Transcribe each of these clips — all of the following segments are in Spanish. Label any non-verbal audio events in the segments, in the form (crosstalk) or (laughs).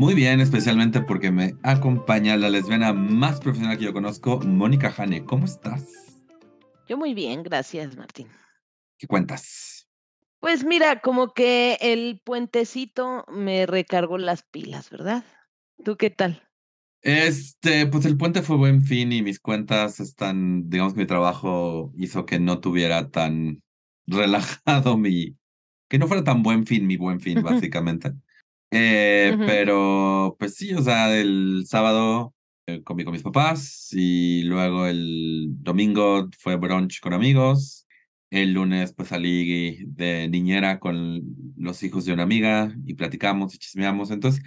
Muy bien, especialmente porque me acompaña la lesbiana más profesional que yo conozco, Mónica Jane. ¿Cómo estás? Yo muy bien, gracias Martín. ¿Qué cuentas? Pues mira, como que el puentecito me recargó las pilas, ¿verdad? ¿Tú qué tal? Este, pues el puente fue buen fin y mis cuentas están, digamos que mi trabajo hizo que no tuviera tan relajado mi, que no fuera tan buen fin mi buen fin, (laughs) básicamente. Eh, Pero, pues sí, o sea, el sábado eh, comí con mis papás y luego el domingo fue brunch con amigos el lunes pues salí de niñera con los hijos de una amiga y platicamos y chismeamos. Entonces,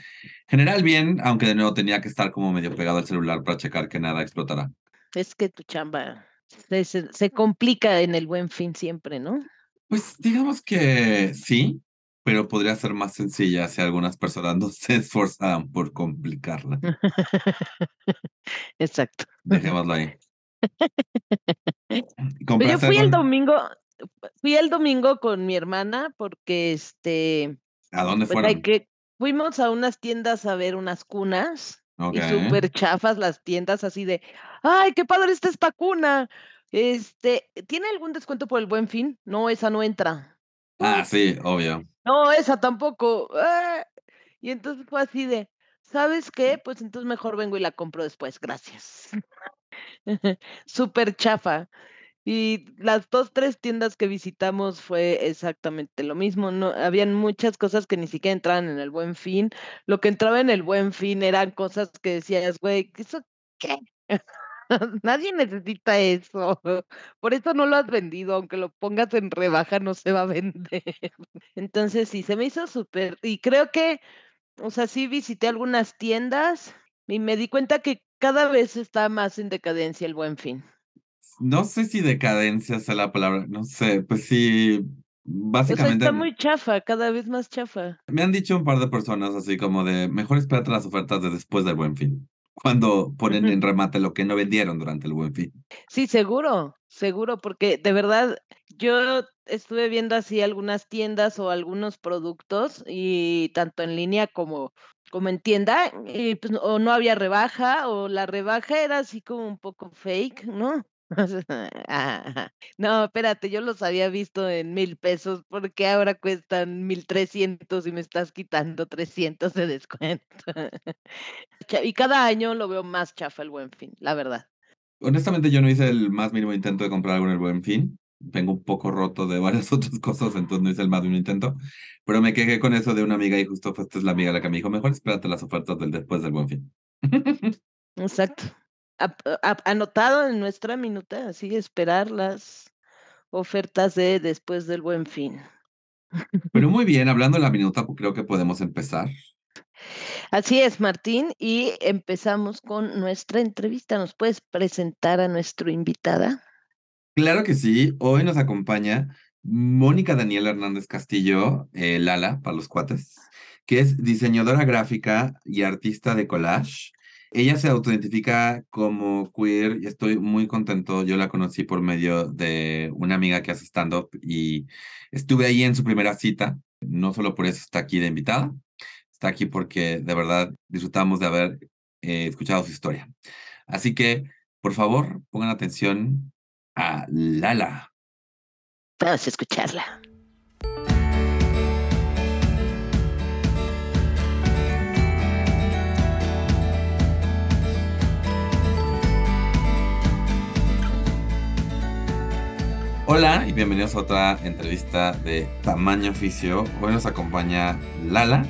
general bien, aunque de nuevo tenía que estar como medio pegado al celular para checar que nada explotara. Es que tu chamba se, se, complica en el buen fin siempre, ¿no? Pues digamos que sí, pero podría ser más sencilla si algunas personas no se (laughs) esforzaran por complicarla. (laughs) Exacto. Dejémoslo ahí. (laughs) yo fui el domingo, fui el domingo con mi hermana porque este. ¿A dónde pues, fueron? que, fuimos a unas tiendas a ver unas cunas. Y súper chafas las tiendas, así de, ay, qué padre está esta cuna. Este, ¿tiene algún descuento por el buen fin? No, esa no entra. Ah, sí, obvio. No, esa tampoco. Ah, y entonces fue así de, ¿sabes qué? Pues entonces mejor vengo y la compro después, gracias. (laughs) Súper chafa. Y las dos, tres tiendas que visitamos fue exactamente lo mismo. No, habían muchas cosas que ni siquiera entraban en el buen fin. Lo que entraba en el buen fin eran cosas que decías, güey, ¿eso qué? (laughs) Nadie necesita eso. Por eso no lo has vendido, aunque lo pongas en rebaja, no se va a vender. Entonces sí, se me hizo súper. Y creo que, o sea, sí visité algunas tiendas y me di cuenta que cada vez está más en decadencia el buen fin. No sé si decadencia sea la palabra, no sé, pues sí, básicamente. está muy chafa, cada vez más chafa. Me han dicho un par de personas así como de, mejor espérate las ofertas de después del buen fin, cuando ponen en remate lo que no vendieron durante el buen fin. Sí, seguro, seguro, porque de verdad yo estuve viendo así algunas tiendas o algunos productos y tanto en línea como como en tienda, y pues, o no había rebaja, o la rebaja era así como un poco fake, ¿no? (laughs) No, espérate, yo los había visto en mil pesos, porque ahora cuestan mil trescientos y me estás quitando trescientos de descuento. (laughs) Y cada año lo veo más chafa el buen fin, la verdad. Honestamente, yo no hice el más mínimo intento de comprar algo en el buen fin vengo un poco roto de varias (laughs) otras cosas, entonces no hice el más un intento, pero me quejé con eso de una amiga y justo esta es la amiga la que me dijo, mejor espérate las ofertas del después del buen fin. Exacto. Anotado en nuestra minuta, así esperar las ofertas de después del buen fin. Pero muy (laughs) bien, hablando de la minuta, pues creo que podemos empezar. Así es, Martín, y empezamos con nuestra entrevista. ¿Nos puedes presentar a nuestra invitada? Claro que sí. Hoy nos acompaña Mónica Daniela Hernández Castillo, eh, Lala, para los cuates, que es diseñadora gráfica y artista de collage. Ella se autoidentifica como queer y estoy muy contento. Yo la conocí por medio de una amiga que hace stand-up y estuve ahí en su primera cita. No solo por eso está aquí de invitada, está aquí porque de verdad disfrutamos de haber eh, escuchado su historia. Así que, por favor, pongan atención a Lala. Vamos a escucharla. Hola y bienvenidos a otra entrevista de Tamaño Oficio. Hoy nos acompaña Lala,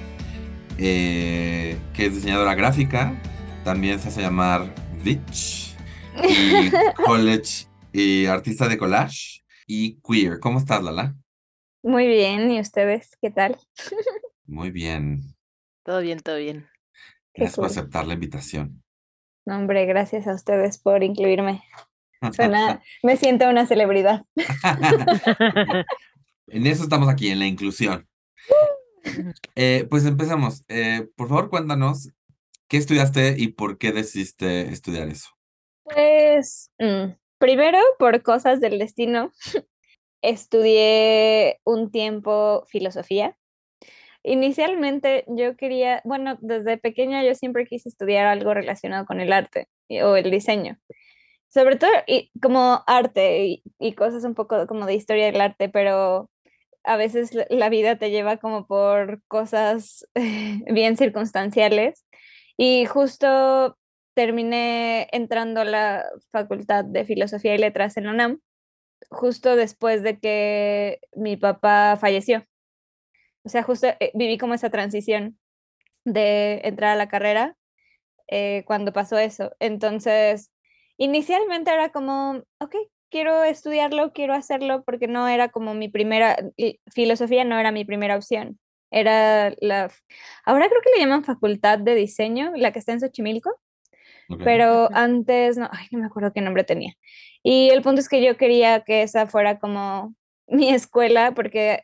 eh, que es diseñadora gráfica, también se hace llamar Bitch y (laughs) College y artista de collage y queer. ¿Cómo estás, Lala? Muy bien, ¿y ustedes qué tal? Muy bien. Todo bien, todo bien. Gracias por aceptar la invitación. No, hombre, gracias a ustedes por incluirme. Suena, me siento una celebridad. (laughs) en eso estamos aquí, en la inclusión. Eh, pues empezamos. Eh, por favor, cuéntanos qué estudiaste y por qué decidiste estudiar eso. Pues mm, primero, por cosas del destino, (laughs) estudié un tiempo filosofía. Inicialmente yo quería, bueno, desde pequeña yo siempre quise estudiar algo relacionado con el arte o el diseño. Sobre todo y, como arte y, cosas un poco como de historia del arte, pero a veces la vida te lleva como por cosas (laughs) bien circunstanciales. Y justo terminé entrando a la Facultad de Filosofía y Letras en la UNAM, justo después de que mi papá falleció. O sea, justo eh, viví como esa transición de entrar a la carrera eh, cuando pasó eso. Entonces, inicialmente era como, ok, quiero estudiarlo, quiero hacerlo, porque no era como mi primera, filosofía no era mi primera opción. Era la, ahora creo que le llaman Facultad de Diseño, la que está en Xochimilco, pero antes, no, ay, no me acuerdo qué nombre tenía. Y el punto es que yo quería que esa fuera como mi escuela, porque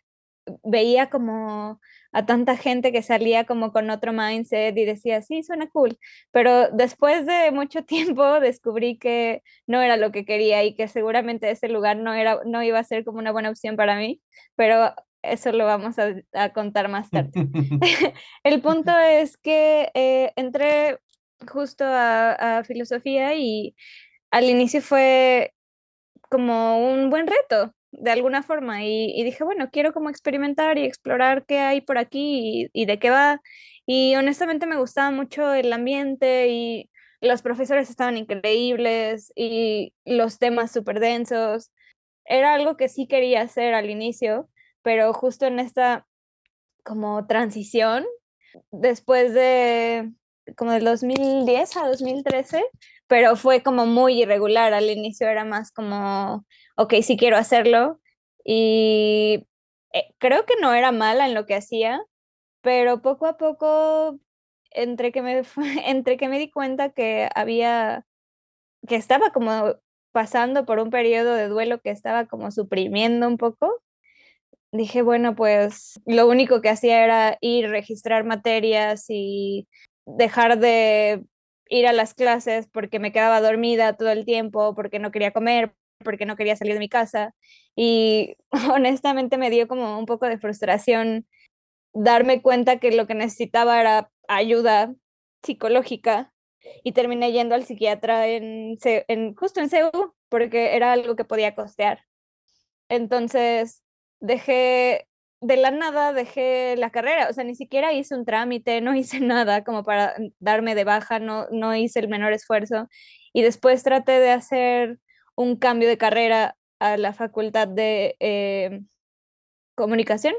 veía como a tanta gente que salía como con otro mindset y decía, sí, suena cool, pero después de mucho (laughs) tiempo descubrí que no era lo que quería y que seguramente ese lugar no, era, no iba a ser como una buena opción para mí, pero eso lo vamos a, contar más tarde. (laughs) (laughs) El punto es que eh, entré justo a filosofía y al inicio fue como un buen reto, de alguna forma y, dije, bueno, quiero como experimentar y explorar qué hay por aquí y, de qué va. Y honestamente me gustaba mucho el ambiente y los profesores estaban increíbles y los temas súper densos. Era algo que sí quería hacer al inicio, pero justo en esta como transición, después de como del 2010 a 2013, pero fue como muy irregular. Al inicio era más como ok, sí quiero hacerlo. Y eh, creo que no era mala en lo que hacía, pero poco a poco, entre que me, (laughs) entre que me di cuenta que había, que estaba como pasando por un periodo de duelo que estaba como suprimiendo un poco, dije, bueno, pues lo único que hacía era ir, registrar materias y dejar de ir a las clases porque me quedaba dormida todo el tiempo, porque no quería comer, porque no quería salir de mi casa y (laughs) honestamente me dio como un poco de frustración darme cuenta que lo que necesitaba era ayuda psicológica y terminé yendo al psiquiatra en, en justo en CEU porque era algo que podía costear. Entonces dejé de la nada dejé la carrera, o sea, ni siquiera hice un trámite, no (laughs) hice nada como para darme de baja, no, no hice el menor esfuerzo. Y después traté de hacer un cambio de carrera a la Facultad de eh, Comunicación,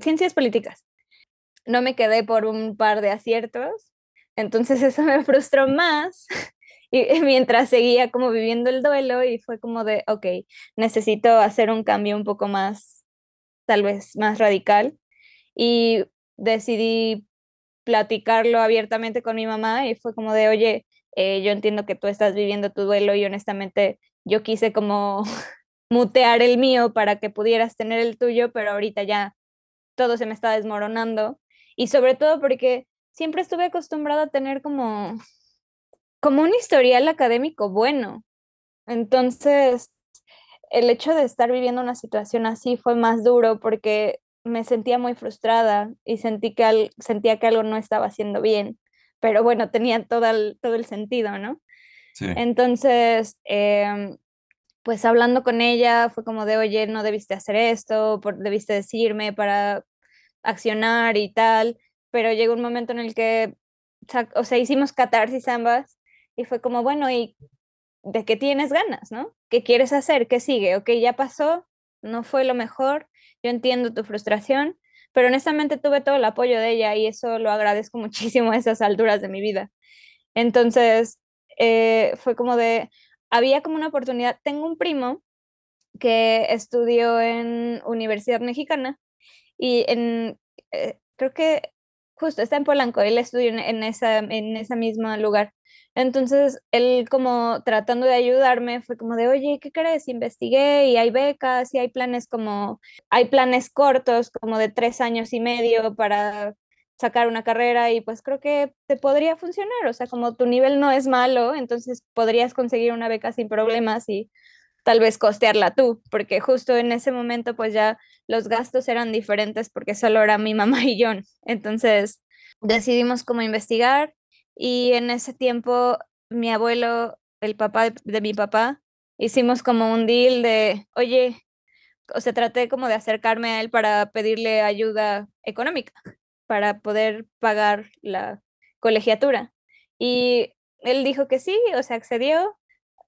Ciencias Políticas. No me quedé por un par de aciertos, entonces (laughs) eso me frustró más. (laughs) Y (laughs) mientras seguía como viviendo el duelo y fue como de, ok, necesito hacer un cambio un poco más, tal vez más radical. Y decidí platicarlo abiertamente con mi mamá y fue como de, oye, eh, yo entiendo que tú estás viviendo tu duelo y honestamente yo quise como (laughs) mutear el mío para que pudieras tener el tuyo, pero ahorita ya todo se me está desmoronando. Y sobre todo porque siempre estuve acostumbrada a tener como, como un historial académico bueno. Entonces, el hecho de estar viviendo una situación así fue más duro porque me sentía muy frustrada y sentí que sentía que algo no estaba haciendo bien. Pero bueno, tenía todo todo el sentido, ¿no? Entonces, em, pues hablando con ella fue como de, oye, no debiste hacer esto, por, debiste decirme para accionar y tal, pero llegó un momento en el que, o sea, hicimos catarsis ambas y fue como, bueno, ¿y de qué tienes ganas, no? ¿Qué quieres hacer? ¿Qué sigue? Ok, ya pasó, no fue lo mejor, yo entiendo tu frustración, pero honestamente tuve todo el apoyo de ella y eso lo agradezco (laughs) muchísimo a esas alturas de mi vida. Entonces, eh, fue como de, había como una oportunidad, tengo un primo que estudió en Universidad Mexicana y en, eh, creo que justo está en Polanco, él estudió en, esa, en ese mismo lugar. Entonces, él como tratando de ayudarme fue como de, oye, ¿qué crees? Investigué y hay becas y hay planes como, hay planes cortos como de tres años y medio para sacar una carrera y pues creo que te podría funcionar, o sea, como tu nivel no es malo, entonces podrías conseguir una beca sin problemas y tal vez costearla tú, porque justo en ese momento pues ya los gastos eran diferentes porque solo era mi mamá y yo. Entonces decidimos como investigar y en ese tiempo mi abuelo, el papá de, mi papá, hicimos como un deal de, oye, o sea, traté como de acercarme a él para pedirle ayuda económica para poder pagar la colegiatura. Y él dijo que sí, o sea, accedió.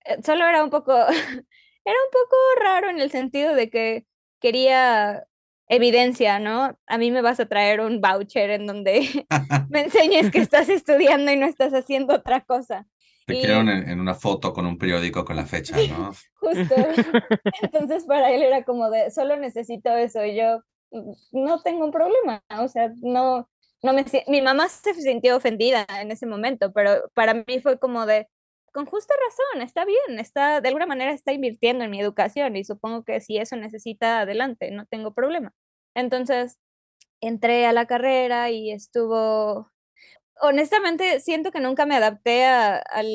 Eh, solo era un poco, (laughs) era un poco raro en el sentido de que quería evidencia, ¿no? A mí me vas a traer un voucher en donde (laughs) (laughs) me enseñes que estás estudiando y no estás haciendo otra cosa. Te y... en, en, una foto con un periódico con la fecha, ¿no? Justo. Entonces para él era como de, solo necesito eso. Y yo, no tengo un problema, o sea, no, no me, mi mamá se sintió ofendida en ese momento, pero para mí fue como de, con justa razón, está bien, está, de alguna manera está invirtiendo en mi educación y supongo que si eso necesita, adelante, no tengo problema. Entonces, entré a la carrera y estuvo, honestamente, siento que nunca me adapté a, al,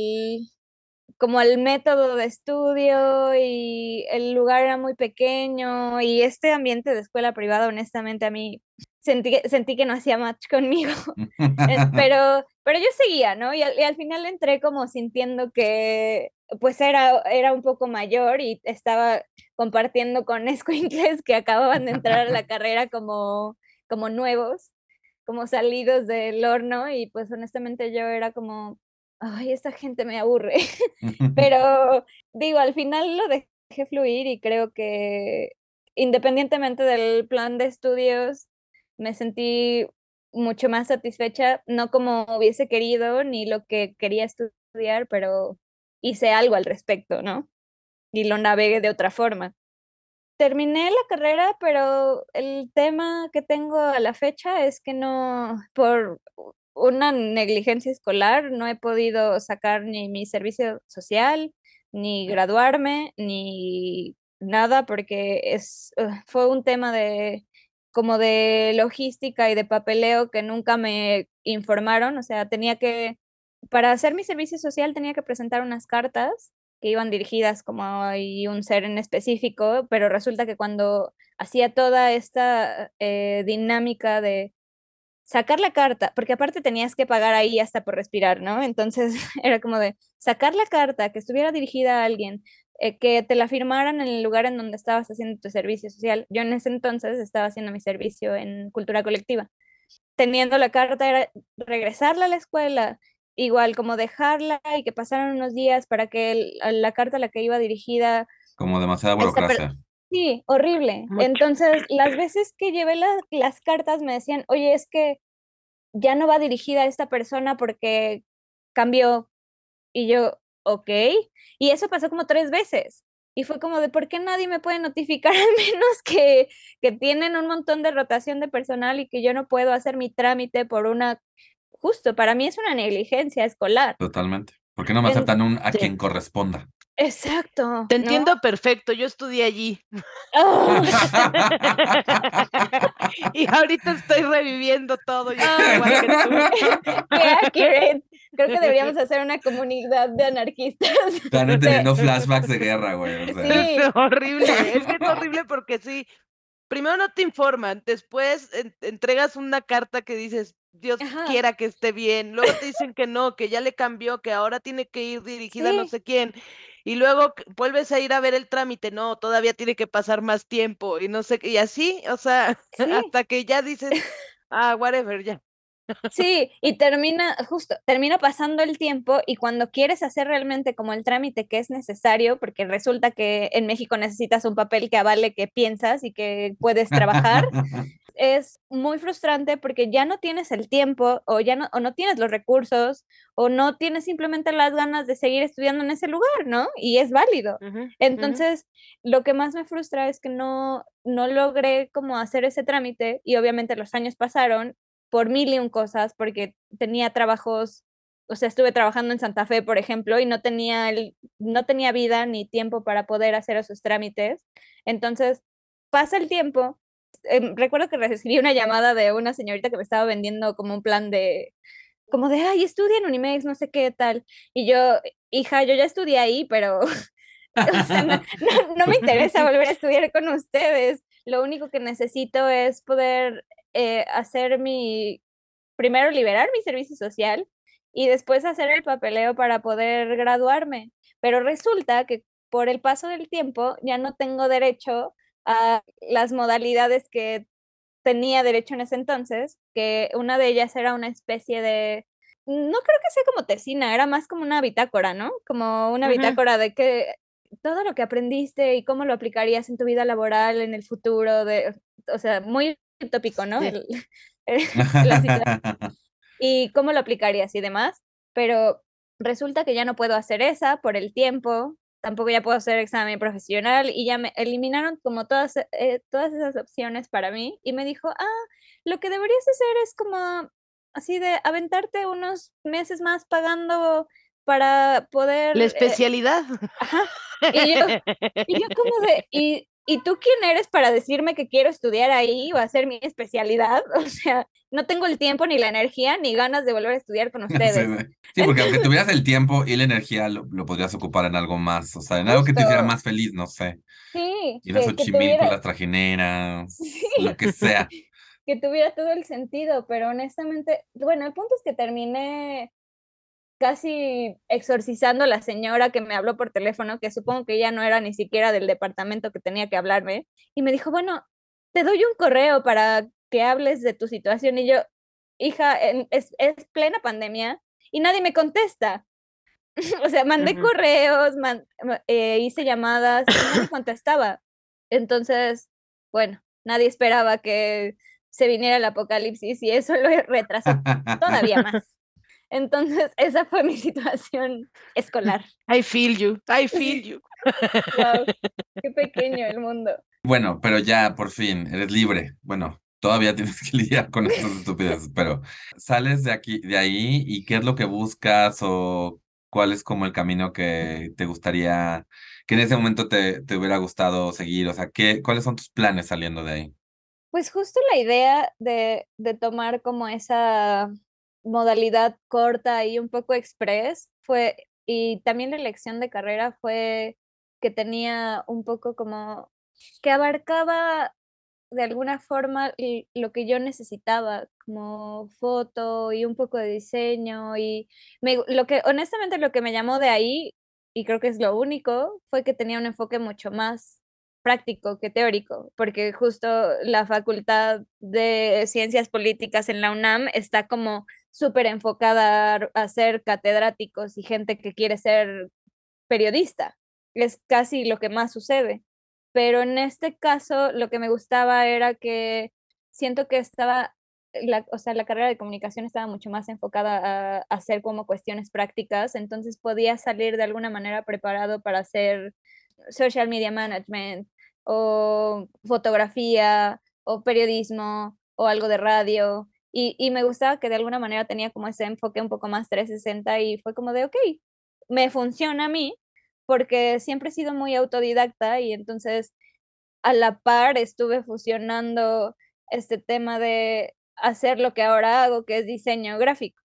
como el método de estudio y el lugar era muy pequeño y este ambiente de escuela privada, honestamente, a mí sentí, sentí que no hacía match (laughs) conmigo, pero, pero yo seguía, ¿no? Y al, y al, final entré como sintiendo que pues era, era un poco mayor y estaba compartiendo con (laughs) escuincles que acababan de entrar a la (laughs) carrera como, como nuevos, como salidos del horno y pues honestamente yo era como, ay, esta gente me aburre. (laughs) (laughs) Pero digo, al final lo dejé fluir y creo que independientemente del plan de estudios, me sentí mucho más satisfecha, no como hubiese querido ni lo que quería estudiar, pero hice algo al respecto, ¿no? Y lo navegué de otra forma. Terminé la carrera, pero el tema que tengo a la fecha es que no, por una negligencia escolar, no he podido sacar ni mi servicio social, ni graduarme, ni nada, porque es, fue un tema de como de logística y de papeleo que nunca me informaron, o sea, tenía que, para hacer mi servicio social tenía que presentar unas cartas que iban dirigidas como a un ser en específico, pero resulta que cuando hacía toda esta eh, dinámica de sacar la carta, porque aparte tenías que pagar ahí hasta por respirar, ¿no? Entonces (laughs) era como de sacar la carta que estuviera dirigida a alguien, eh, que te la firmaran en el lugar en donde estabas haciendo tu servicio social. Yo en ese entonces estaba haciendo mi servicio en cultura colectiva. Teniendo la carta era regresarla a la escuela, igual como dejarla y que pasaran unos días para que el, la carta a la que iba dirigida... Como demasiada burocracia. Sí, horrible. Mucho. Entonces, las veces que llevé la, las cartas me decían, oye, es que ya no va dirigida a esta persona porque cambió. Y yo, ok. Y eso pasó como tres veces. Y fue como de, ¿por qué nadie me puede notificar (laughs) al menos que, que tienen un montón de rotación de personal y que yo no puedo hacer mi trámite por una... Justo, para mí es una negligencia escolar. Totalmente. ¿Por qué no me aceptan un a quien corresponda? Exacto. Te entiendo ¿no? perfecto, yo estudié allí. Oh. (laughs) y ahorita estoy reviviendo todo. Yo oh. igual que tú. (laughs) Qué accurate. Creo que deberíamos (laughs) hacer una comunidad de anarquistas. Están teniendo flashbacks de guerra, güey. O sea. Sí. Es horrible, es que es horrible porque sí, primero no te informan, después en, entregas una carta que dices, Dios Ajá. quiera que esté bien, luego te dicen que no, que ya le cambió, que ahora tiene que ir dirigida Sí. a no sé quién, y luego vuelves a ir a ver el trámite, no, todavía tiene que pasar más tiempo, y no sé y así, o sea, (laughs) Sí. hasta que ya dices, (laughs) ah, whatever, ya. Sí, y termina, justo, termina pasando el tiempo y cuando quieres hacer realmente como el trámite que es necesario, porque resulta que en México necesitas un papel que avale que piensas y que puedes trabajar, (laughs) es muy frustrante porque ya no tienes el tiempo o ya no, o no tienes los recursos o no tienes simplemente las ganas de seguir estudiando en ese lugar, ¿no? Y es válido. Entonces, lo que más me frustra es que no, no logré como hacer ese trámite y obviamente los años pasaron por mil y un cosas, porque tenía trabajos, o sea, estuve trabajando en Santa Fe, por ejemplo, y no tenía, el, no tenía vida ni tiempo para poder hacer esos trámites. Entonces, pasa el tiempo. Em, recuerdo que recibí una llamada de una señorita que me estaba vendiendo como un plan de, como de, ay, estudia en Unimex, no sé qué tal. Y yo, hija, yo ya estudié ahí, pero (laughs) no, me interesa volver a estudiar con ustedes. Lo único que necesito es poder eh, hacer mi, primero liberar mi servicio social y después hacer el papeleo para poder graduarme. Pero resulta que por el paso del tiempo ya no tengo derecho a las modalidades que tenía derecho en ese entonces, que una de ellas era una especie de, no creo que sea como tesina, era más como una bitácora, ¿no? Como una bitácora de que todo lo que aprendiste y cómo lo aplicarías en tu vida laboral en el futuro, de, o sea, muy utópico, ¿no? (laughs) (laughs) y cómo lo aplicarías y demás, pero resulta que ya no puedo hacer esa por el tiempo, tampoco ya puedo hacer examen profesional y ya me eliminaron como todas, eh, todas esas opciones para mí y me dijo, ah, lo que deberías hacer es como así de aventarte unos meses más pagando para poder... La eh, especialidad. Y yo, y yo como de, (laughs) ¿y, ¿y tú quién eres para decirme que quiero estudiar ahí o hacer mi especialidad? (laughs) O sea, no tengo el tiempo ni la energía ni ganas de volver a estudiar con (laughs) ustedes. Sí, porque aunque (laughs) tuvieras el tiempo y la energía, lo, podrías ocupar en algo más, o sea, en algo que te hiciera más feliz, no sé. Sí. Ir a Xochimilco, las trajineras, lo que sea. que tuviera todo el sentido, pero honestamente, bueno, el punto es que terminé casi exorcizando a la señora que me habló por teléfono, que supongo que ya no era ni siquiera del departamento que tenía que hablarme, y me dijo, bueno, te doy un correo para que hables de tu situación. Y yo, hija, es, plena pandemia y nadie me contesta. (laughs) o sea, mandé correos, eh, hice llamadas y nadie (coughs) contestaba. Entonces, bueno, nadie esperaba que se viniera el apocalipsis y eso lo retrasó todavía (laughs) más. Entonces, (laughs) esa fue mi situación (laughs) escolar. I feel you, I feel you. Wow, qué (laughs) pequeño el mundo. Bueno, pero ya por fin eres libre. Bueno, todavía tienes que lidiar con estas estupideces, pero sales de aquí, de ahí y qué es lo que buscas o cuál es como el camino que te gustaría, que en ese momento te, te hubiera gustado seguir, o sea, ¿qué, ¿cuáles son tus planes saliendo de ahí? Pues justo la idea de, de tomar como esa modalidad corta y un poco express fue, y también la elección de carrera fue que tenía un poco como, que abarcaba de alguna forma lo que yo necesitaba, como foto y un poco de diseño y me, lo que honestamente lo que me llamó de ahí y creo que es lo único fue que tenía un enfoque mucho más práctico que teórico, porque justo la Facultad de Ciencias Políticas en la UNAM está como súper enfocada a ser catedráticos y gente que quiere ser periodista. Es casi lo que más sucede. Pero en este caso, lo que me gustaba era que siento que estaba, la, o sea, la carrera de comunicación estaba mucho más enfocada a, hacer como cuestiones prácticas, entonces podía salir de alguna manera preparado para hacer social media management o fotografía o periodismo o algo de radio y, me gustaba que de alguna manera tenía como ese enfoque un poco más 360 y fue como de, ok, me funciona a mí porque siempre he sido muy autodidacta y entonces a la par estuve fusionando este tema de hacer lo que ahora hago, que es diseño gráfico.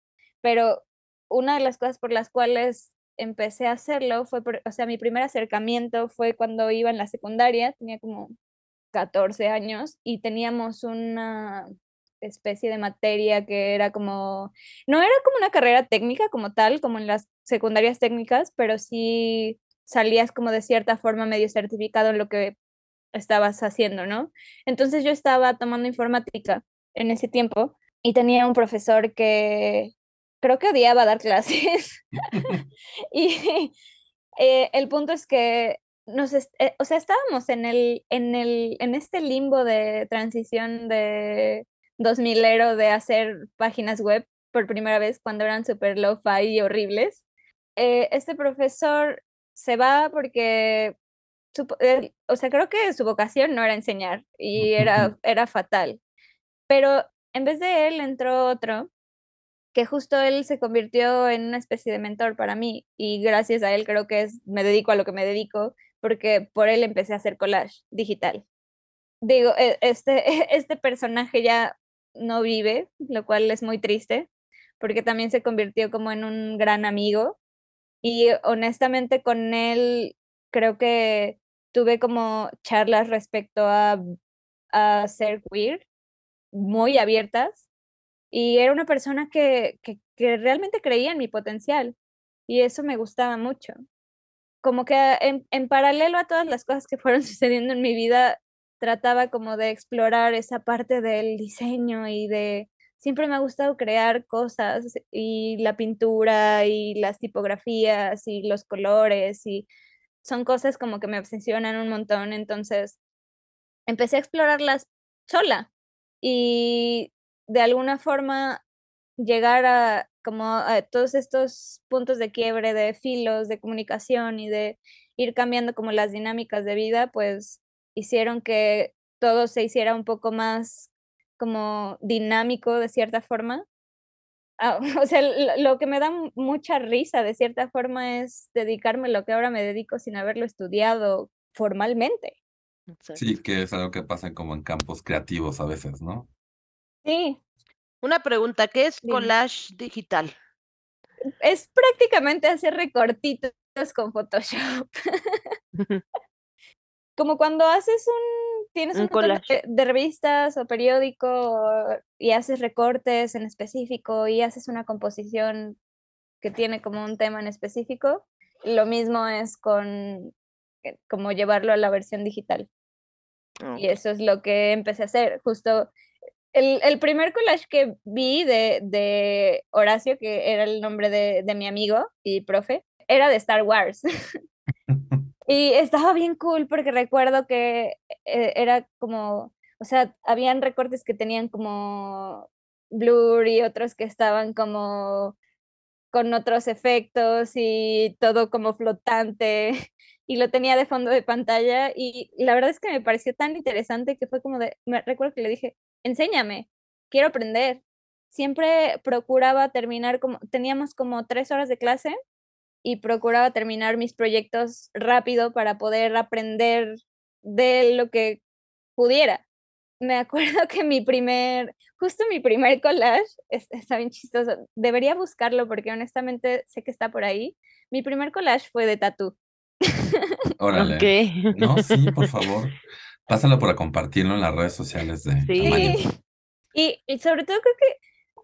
Pero una de las cosas por las cuales empecé a hacerlo fue, o sea, mi primer acercamiento fue cuando iba en la secundaria, tenía como 14 años y teníamos una especie de materia que era como, no era como una carrera técnica como tal, como en las secundarias técnicas, pero sí salías como de cierta forma medio certificado en lo que estabas haciendo, ¿no? Entonces yo estaba tomando informática en ese tiempo y tenía un profesor que creo que odiaba dar clases. (laughs) (laughs) (laughs) y eh, el punto es que nos, eh, o sea, estábamos en, el, en, el, en este limbo de transición de 2000ero de hacer páginas web por primera vez cuando eran super low-fi y horribles. Eh, este profesor se va porque, o sea, creo que su vocación no era enseñar y era, era fatal. Pero en vez de él entró otro que justo él se convirtió en una especie de mentor para mí y gracias a él creo que es, me dedico a lo que me dedico porque por él empecé a hacer collage digital. Digo, e, este, (laughs) este personaje ya no vive, lo cual es muy triste, porque también se convirtió como en un gran amigo y honestamente con él creo que tuve como charlas respecto a, a ser queer muy abiertas y era una persona que, que, realmente creía en mi potencial y eso me gustaba mucho. Como que en, en, paralelo a todas las cosas que fueron (laughs) sucediendo en mi vida, trataba como de explorar esa parte del diseño y de... Siempre me ha gustado crear cosas y la pintura y las tipografías y los colores y son cosas como que me obsesionan un montón. Entonces empecé a explorarlas sola y de alguna forma llegar a como a todos estos puntos de quiebre de filos, de comunicación y de ir cambiando como las dinámicas de vida, pues hicieron que todo se hiciera un poco más como dinámico de cierta forma. Ah, (laughs) o sea, lo, que me da mucha risa de cierta forma es dedicarme a lo que ahora me dedico sin haberlo estudiado formalmente. Sí, que es algo que pasa como en campos creativos a veces, ¿no? Sí. Una pregunta, ¿qué es collage digital? Es prácticamente hacer recortitos con Photoshop. (laughs) Como cuando haces un, tienes un, collage de, revistas o periódico y haces recortes en específico y haces una composición que tiene como un tema en específico, lo mismo es con eh, como llevarlo a la versión digital. Y eso es lo que empecé a hacer. Justo el, el, primer collage que vi de, de, Horacio, que era el nombre de, de mi amigo y profe, era de Star Wars. (laughs) y estaba bien cool porque recuerdo que eh, era como, o sea, habían recortes que tenían como blur y otros que estaban como con otros efectos y todo como flotante (laughs) y lo tenía de fondo de pantalla y la verdad es que me pareció tan interesante que fue como de, me recuerdo que le dije, enséñame, quiero aprender. Siempre procuraba terminar como, teníamos como tres horas de clase y procuraba terminar mis proyectos rápido para poder aprender de lo que pudiera. Me acuerdo (laughs) que mi primer, justo mi primer collage, está bien chistoso, debería buscarlo porque honestamente sé que está por ahí. Mi primer collage fue de tatú. Órale. (laughs) No, sí, por favor. Pásalo para compartirlo en las redes sociales de Sí. Y, y, sobre todo creo que,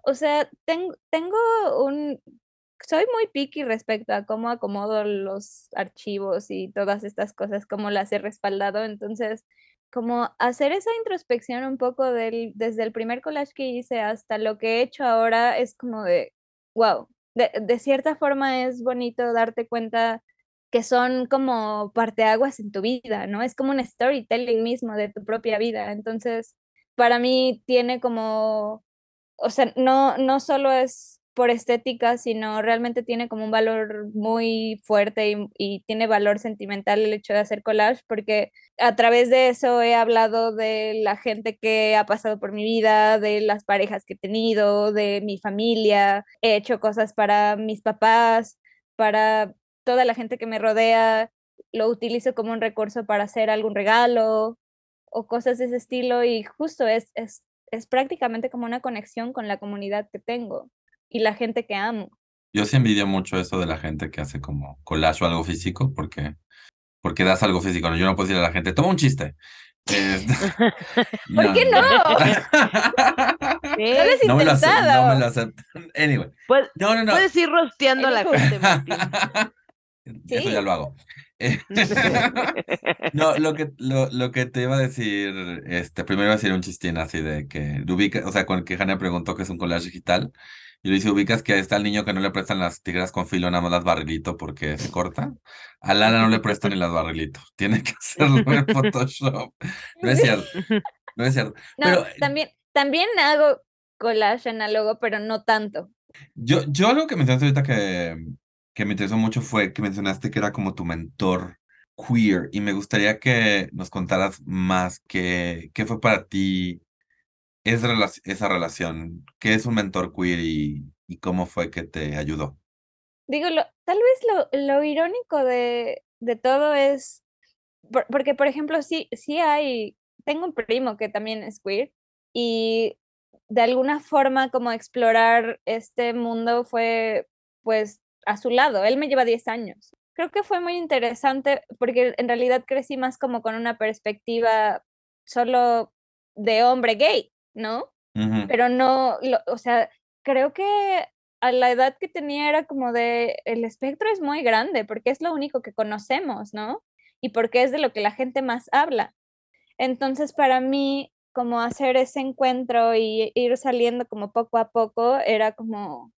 o sea, tengo, tengo un, soy muy picky respecto a cómo acomodo los archivos y todas estas cosas, cómo las he respaldado. Entonces, como hacer esa introspección un poco del, desde el primer collage que hice hasta lo que he hecho ahora es como de, wow, de, de cierta forma es bonito darte cuenta que son como parteaguas en tu vida, ¿no? Es como un storytelling mismo de tu propia vida. Entonces, para mí tiene como, o sea, no, no solo es por estética, sino realmente tiene como un valor muy fuerte y, tiene valor sentimental el hecho de hacer collage, porque a través de eso he hablado de la gente que ha pasado por mi vida, de las parejas que he tenido, de mi familia, he hecho cosas para mis papás, para toda la gente que me rodea. Lo utilizo como un recurso para hacer algún regalo o cosas de ese estilo y justo es, es, es prácticamente como una conexión con la comunidad que tengo y la gente que amo. Yo sí envidio mucho eso de la gente que hace como collage o algo físico porque, porque das algo físico. Yo no puedo decirle a la gente, toma un chiste. (laughs) (laughs) ¿Por qué no? no, me lo aceptan. No me lo aceptan. (laughs) Anyway. Pues, no, no, no. Puedes ir rosteando a la gente, Eso ya lo hago. no, lo que, lo, lo, que te iba a decir, este, primero iba a decir un chistín así de que ubica, o sea, con que Jania preguntó que es un collage digital. Y le dice, ubicas que está el niño que no le prestan las tijeras con filo, nada más las barrilito porque se corta. A Lana no le prestan ni las barrilito. (laughs) Tiene que hacerlo en (laughs) Photoshop. No es cierto. No es cierto. (laughs) No, pero, también, también hago collage análogo, pero no tanto. Yo, yo algo que mencionaste ahorita que, que me interesó mucho fue que mencionaste que era como tu mentor queer y me gustaría que nos contaras más qué, qué fue para ti es esa relación? ¿Qué es un mentor queer y, cómo fue que te ayudó? Digo, lo, tal vez lo, lo irónico de, de todo es, por- porque por ejemplo, sí, sí hay, tengo un primo que también es queer y de alguna forma como explorar este mundo fue pues a su lado, él me lleva 10 años. Creo que fue muy interesante porque en realidad crecí más como con una perspectiva solo de hombre gay, ¿no? Pero no, lo- o sea, creo que a la edad que tenía era como de, el espectro es muy grande porque es lo único que conocemos, ¿no? Y porque es de lo que la gente más habla. Entonces, para mí, como hacer ese encuentro y ir saliendo como poco a poco, era como,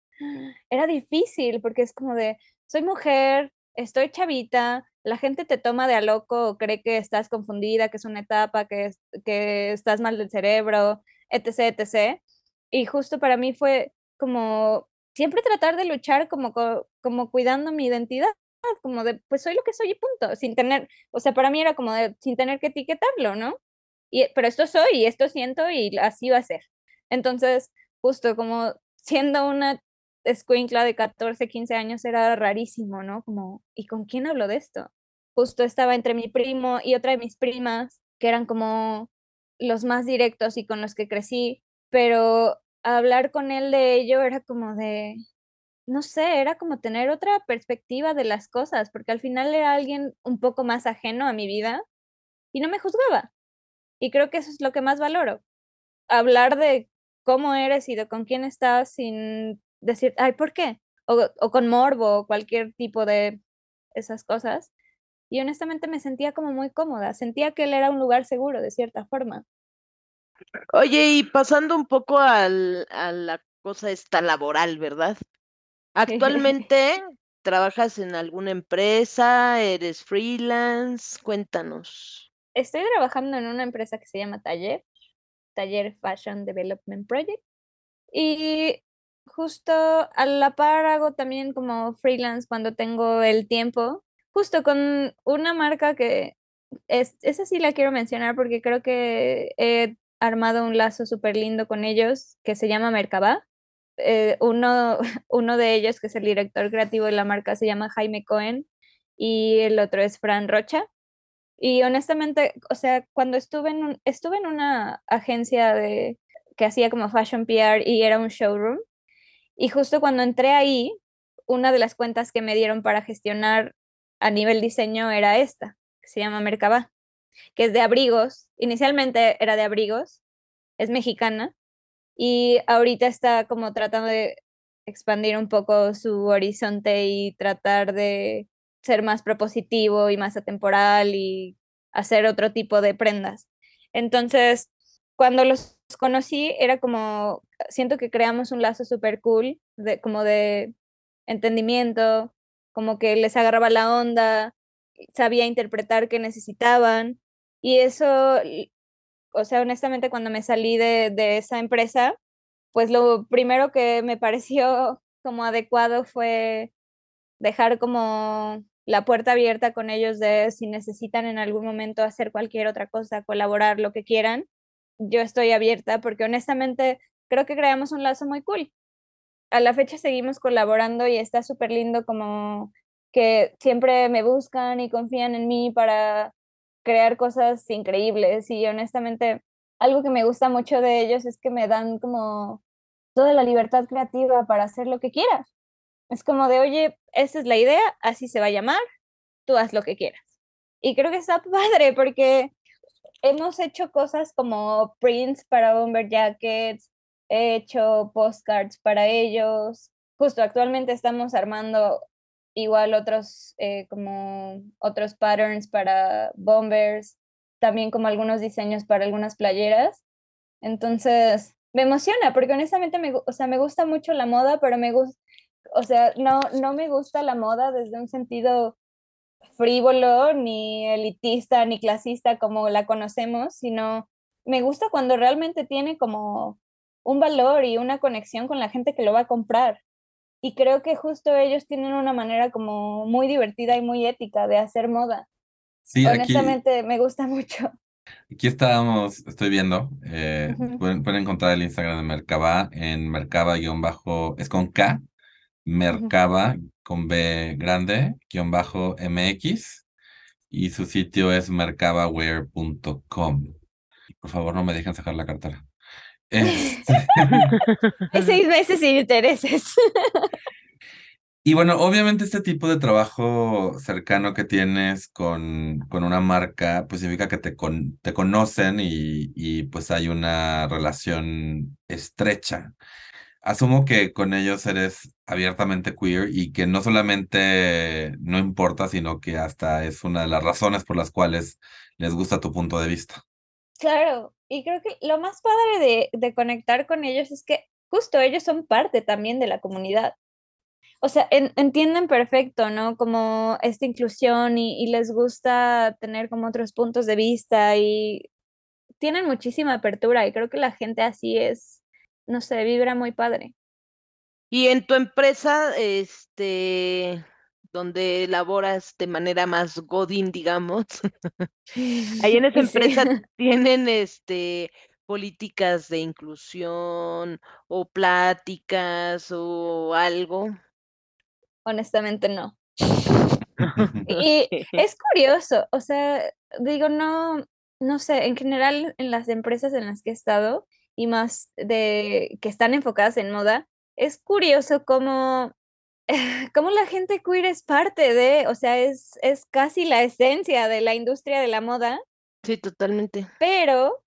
era difícil porque es como de, soy mujer, estoy chavita, la gente te toma de a loco o cree que estás confundida, que es una etapa, que, es- que estás mal del cerebro, etc., etc. Y justo para mí fue como siempre tratar de luchar como, co- como cuidando mi identidad, como de, pues soy lo que soy y punto, sin tener, o sea, para mí era como de, sin tener que etiquetarlo, ¿no? Y, pero esto soy y esto siento y así va a ser. Entonces, justo como siendo una escuincla de 14, 15 años era rarísimo, ¿no? Como, ¿y con quién hablo de esto? Justo estaba entre mi primo y otra de mis primas, que eran como los más directos y con los que crecí, pero hablar con él de ello era como de, no sé, era como tener otra perspectiva de las cosas, porque al final era alguien un poco más ajeno a mi vida y no me juzgaba. Y creo que eso es lo que más valoro. Hablar de cómo eres y de con quién estás sin decir, ay, ¿por qué? O, o con morbo o cualquier tipo de esas cosas. Y honestamente me sentía como muy cómoda, sentía que él era un lugar seguro de cierta forma. Oye, y pasando un poco al, a la cosa esta laboral, ¿verdad? (laughs) Actualmente trabajas en alguna empresa, eres freelance, cuéntanos. Estoy trabajando en una empresa que se llama Taller, Taller Fashion Development Project. Y justo a la par hago también como freelance cuando tengo el tiempo, justo con una marca que es, esa sí la quiero mencionar porque creo que he armado un lazo súper lindo con ellos que se llama Mercaba. Eh, uno, (laughs) uno de ellos, que es el director creativo de la marca, se llama Jaime Cohen y el otro es Fran Rocha. Y honestamente, o sea, cuando estuve en, estuve en una agencia de, que hacía como fashion PR y era un showroom, y justo cuando entré ahí, una de las cuentas que me dieron para gestionar a nivel diseño era esta, que se llama Mercaba, que es de abrigos. Inicialmente era de abrigos, es mexicana, y ahorita está como tratando de expandir un poco su horizonte y tratar de ser más propositivo y más atemporal y hacer otro tipo de prendas. Entonces, cuando los conocí, era como, siento que creamos un lazo súper cool, de, como de entendimiento, como que les agarraba la onda, sabía interpretar qué necesitaban. Y eso, o sea, honestamente, cuando me salí de, de esa empresa, pues lo primero que me pareció (laughs) como adecuado fue dejar como la puerta abierta con ellos de si necesitan en algún momento hacer cualquier otra cosa, colaborar, lo que quieran, yo estoy abierta porque honestamente creo que creamos un lazo muy cool. A la fecha seguimos colaborando y está súper lindo como que siempre me buscan y confían en mí para crear cosas increíbles y honestamente algo que me gusta mucho de ellos es que me dan como toda la libertad creativa para hacer lo que quiera. Es como de, oye, esa es la idea, así se va a llamar, tú haz lo que quieras. Y creo que está (laughs) padre porque hemos hecho cosas como prints para bomber jackets, he hecho postcards para ellos. Justo actualmente estamos armando igual otros eh, como otros patterns para bombers, también como algunos diseños para algunas playeras. Entonces, me emociona porque honestamente me, o sea, me gusta mucho la moda, pero me gusta, o sea, no, no me gusta la moda desde un sentido frívolo, ni elitista, ni clasista como la conocemos, sino me gusta cuando realmente tiene como un valor y una conexión con la gente que lo va a comprar. Y creo que justo ellos tienen una manera como muy divertida y muy ética de hacer moda. Sí, aquí, Honestamente, me gusta mucho. Aquí estábamos, estoy viendo, eh, Ujú. pueden, pueden encontrar el Instagram de Mercaba en Mercaba-bajo, es con K, Mercaba con B grande, guion bajo MX, y su sitio es mercabaware.com. Por favor, no me dejen sacar la cartera. (laughs) Hay seis meses sin intereses. Y bueno, obviamente este tipo de trabajo cercano que tienes con, con una marca, pues significa que te, con, te conocen y, y pues hay una relación estrecha. Asumo que con ellos eres abiertamente queer y que no solamente no importa, sino que hasta es una de las razones por las cuales les gusta tu punto de vista. Claro, y creo que lo más padre de, de conectar con ellos es que justo ellos son parte también de la comunidad. O sea, en- entienden perfecto, ¿no? Como esta inclusión y, y les gusta tener como otros puntos de vista y tienen muchísima apertura y creo que la gente así es, no sé, vibra muy padre. Y en tu empresa, este, donde laboras de manera más godín, digamos, (laughs) ahí en (laughs) esa sí. empresa (laughs) tienen, este, políticas de inclusión o pláticas o algo. Honestamente no. Y es curioso, o sea, digo, no, no sé, en general en las empresas en las que he estado y más de que están enfocadas en moda, es curioso cómo, (laughs) cómo la gente queer es parte de, o sea, es, es casi la esencia de la industria de la moda, Sí, totalmente. pero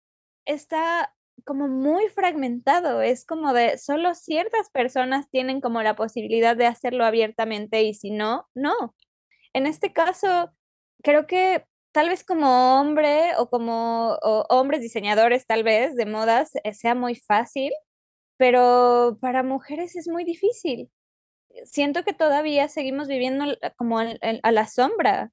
está como muy fragmentado, es como de solo ciertas personas tienen como la posibilidad de hacerlo abiertamente y si no, no. En este caso, creo que tal vez como hombre o como o hombres diseñadores tal vez de modas eh, sea muy fácil, pero para mujeres es muy difícil. Siento que todavía seguimos viviendo como al- a la sombra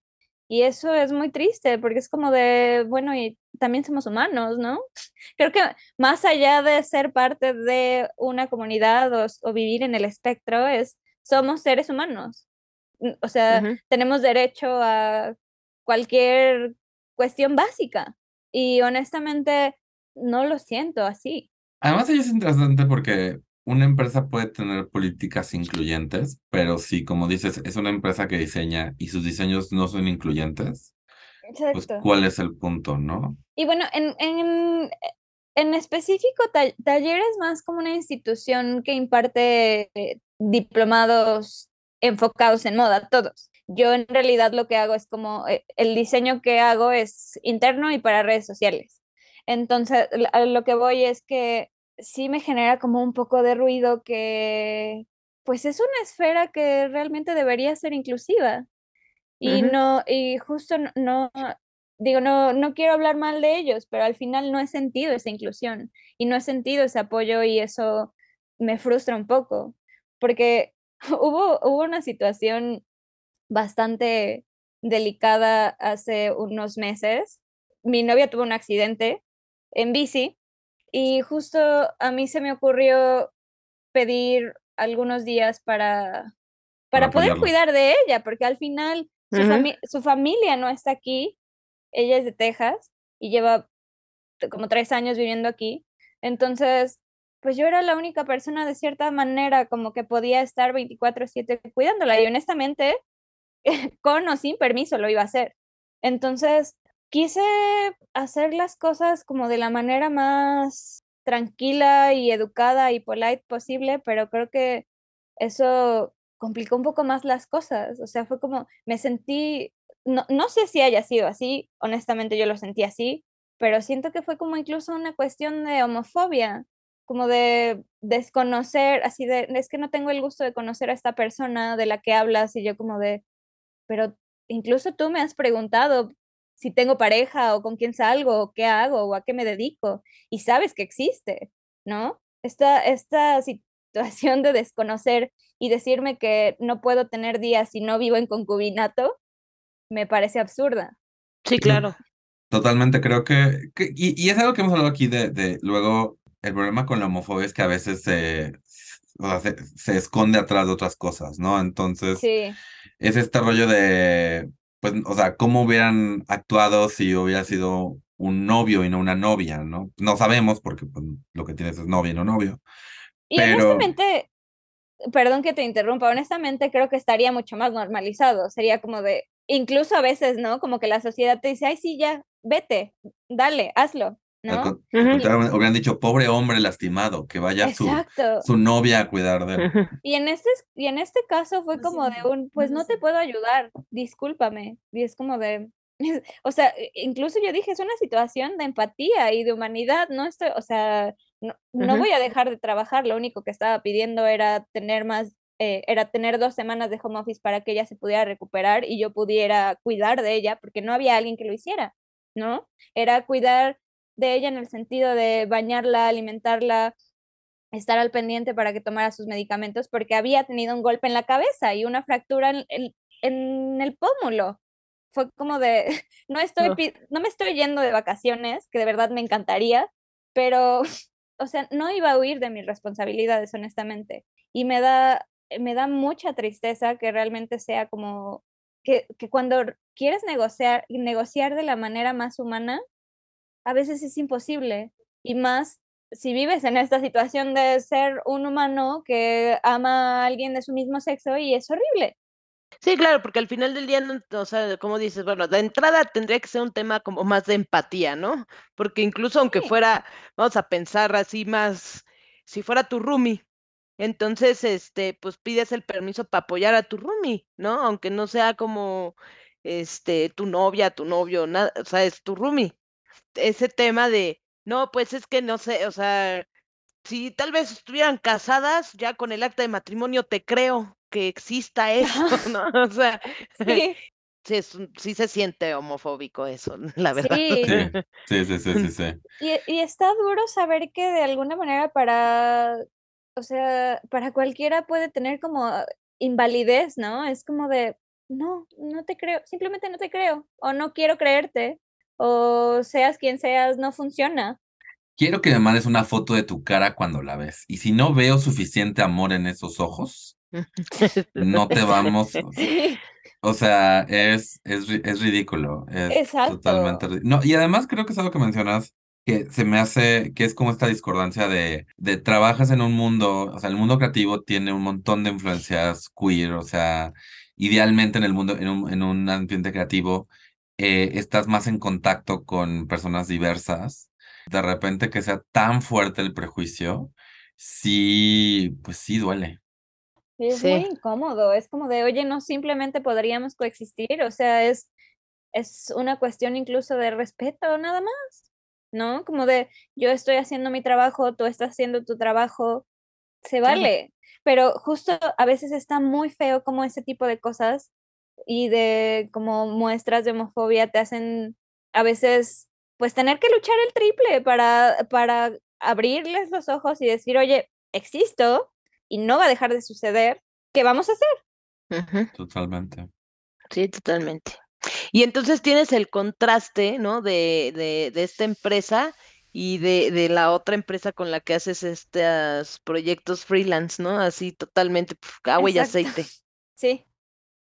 y eso es muy triste porque es como de, bueno, y también somos humanos, ¿no? (laughs) Creo que más allá de ser parte de una comunidad o, o vivir en el espectro, es, somos seres humanos. O sea, Ujú. tenemos derecho a cualquier cuestión básica y honestamente no lo siento así. Además, es interesante porque una empresa puede tener políticas incluyentes, pero si, como dices, es una empresa que diseña y sus diseños no son incluyentes, pues. ¿cuál es el punto, no? Y bueno, en, en, en específico, ta- Taller es más como una institución que imparte diplomados enfocados en moda, todos. Yo en realidad lo que hago es como, eh, el diseño que hago es interno y para redes sociales. Entonces, a lo que voy es que sí me genera como un poco de ruido que, pues es una esfera que realmente debería ser inclusiva. Y no, y justo no, no- digo, no, no quiero hablar mal de ellos, pero al final no he sentido esa inclusión y no he sentido ese apoyo y eso me frustra un poco, porque (laughs) hubo, hubo una situación bastante delicada hace unos meses. Mi novia tuvo un accidente en bici y justo a mí se me ocurrió pedir algunos días para, Para para poder apoyarla. cuidar de ella, porque al final su, fami- su familia no está aquí, ella es de Texas y lleva como tres años viviendo aquí, entonces, pues yo era la única persona de cierta manera como que podía estar 24/7 cuidándola y honestamente, (laughs) con o sin permiso lo iba a hacer. Entonces, quise hacer las cosas como de la manera más tranquila y educada y polite posible, pero creo que eso complicó un poco más las cosas. O sea, fue como, me sentí, no, no sé si haya sido así, honestamente yo lo sentí así, pero siento que fue como incluso una cuestión de homofobia, como de desconocer, así de, es que no tengo el gusto de conocer a esta persona de la que hablas y yo como de, pero incluso tú me has preguntado si tengo pareja o con quién salgo o qué hago o a qué me dedico y sabes que existe, ¿no? Esta, esta situación de desconocer y decirme que no puedo tener días si no vivo en concubinato me parece absurda. Sí, claro. Totalmente, creo que, que- y, y es algo que hemos hablado aquí de, de luego, el problema con la homofobia es que a veces se, o sea, se, se esconde atrás de otras cosas, ¿no? Entonces, Sí, es este rollo de, pues, o sea, cómo hubieran actuado si hubiera sido un novio y no una novia, ¿no? No sabemos porque pues, lo que tienes es novia y no novio. Y Pero- honestamente, perdón que te interrumpa, honestamente creo que estaría mucho más normalizado. Sería como de, incluso a veces, ¿no? Como que la sociedad te dice, ay, sí, ya, vete, dale, hazlo, ¿no? al hubieran dicho, pobre hombre lastimado, que vaya su, su novia a cuidar de él. Y en este, y en este caso fue No como sé, de un, pues no no sé. te puedo ayudar, discúlpame. Y es como de, (laughs) o sea, e- incluso yo dije, es una situación de empatía y de humanidad, no estoy, o sea, no, no Ujú. voy a dejar de trabajar, lo único que estaba pidiendo era tener más, eh, era tener dos semanas de home office para que ella se pudiera recuperar y yo pudiera cuidar de ella, porque no había alguien que lo hiciera, ¿no? Era cuidar de ella en el sentido de bañarla, alimentarla, estar al pendiente para que tomara sus medicamentos porque había tenido un golpe en la cabeza y una fractura en, en- en el pómulo. Fue como de, (laughs) no estoy, No. me estoy yendo de vacaciones, que de verdad me encantaría, pero, (laughs) o sea, no iba a huir de mis responsabilidades, honestamente. Y me da, me da mucha tristeza que realmente sea como, que, que cuando quieres negociar, negociar de la manera más humana, a veces es imposible. Y más si vives en esta situación de ser un humano que ama a alguien de su mismo sexo y es horrible. Sí, claro, porque al final del día, no- o sea, como dices, bueno, de entrada tendría que ser un tema como más de empatía, ¿no? Porque incluso aunque Sí. fuera, vamos a pensar así más, si fuera tu roomie, entonces, este, pues pides el permiso para apoyar a tu roomie, ¿no? Aunque no sea como, este, tu novia, tu novio, nada, o sea, es tu roomie. Ese tema de, no, pues es que no sé, o sea, si tal vez estuvieran casadas, ya con el acta de matrimonio te creo que exista eso, (laughs) (laughs) ¿no? O sea, Sí, (laughs) sí, es un- sí se siente homofóbico eso, la verdad. sí. Sí, sí, sí, sí, sí, sí. Y, y está duro saber que de alguna manera para, o sea, para cualquiera puede tener como invalidez, ¿no? Es como de, no, no te creo, simplemente no te creo, o no quiero creerte, o seas quien seas, no funciona. Quiero que me mandes una foto de tu cara cuando la ves. Y si no veo suficiente amor en esos ojos, (laughs) no te vamos. O sea, Sí, o sea, es, es, es ridículo. Es Exacto. totalmente No, y además creo que es algo que mencionas que se me hace, que es como esta discordancia de, de trabajas en un mundo, o sea, el mundo creativo tiene un montón de influencias queer, o sea, idealmente en el mundo, en un, en un ambiente creativo, eh, estás más en contacto con personas diversas. De repente que sea tan fuerte el prejuicio, sí, pues sí duele. es Sí. muy incómodo, es como de, oye, no simplemente podríamos coexistir, o sea, es, es una cuestión incluso de respeto, nada más, ¿no? Como de, yo estoy haciendo mi trabajo, tú estás haciendo tu trabajo, se vale, pero justo a veces está muy feo como ese tipo de cosas y de como muestras de homofobia te hacen a veces pues tener que luchar el triple para, para abrirles los ojos y decir, oye, existo y no va a dejar de suceder, ¿qué vamos a hacer? Totalmente. Sí, totalmente. Y entonces tienes el contraste, ¿no? De, de, de esta empresa y de, de la otra empresa con la que haces estos proyectos freelance, ¿no? Así totalmente, pf, agua y aceite. Sí.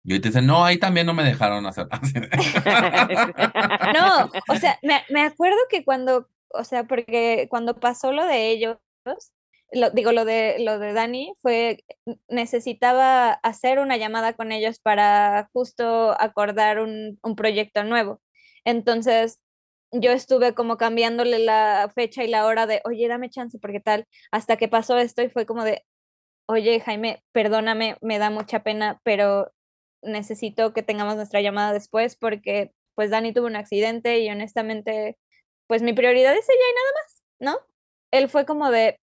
Y te dicen, no, ahí también no me dejaron hacer. (laughs) No, o sea, me, me acuerdo que cuando, o sea, porque cuando pasó lo de ellos, lo, digo, lo de, lo de Dani, fue, necesitaba hacer una llamada con ellos para justo acordar un, un proyecto nuevo. Entonces, yo estuve como cambiándole la fecha y la hora de, oye, dame chance, porque tal, hasta que pasó esto y fue como de, oye, Jaime, perdóname, me da mucha pena, pero necesito que tengamos nuestra llamada después porque pues Dani tuvo un accidente y honestamente pues mi prioridad es ella y nada más, ¿no? Él fue como de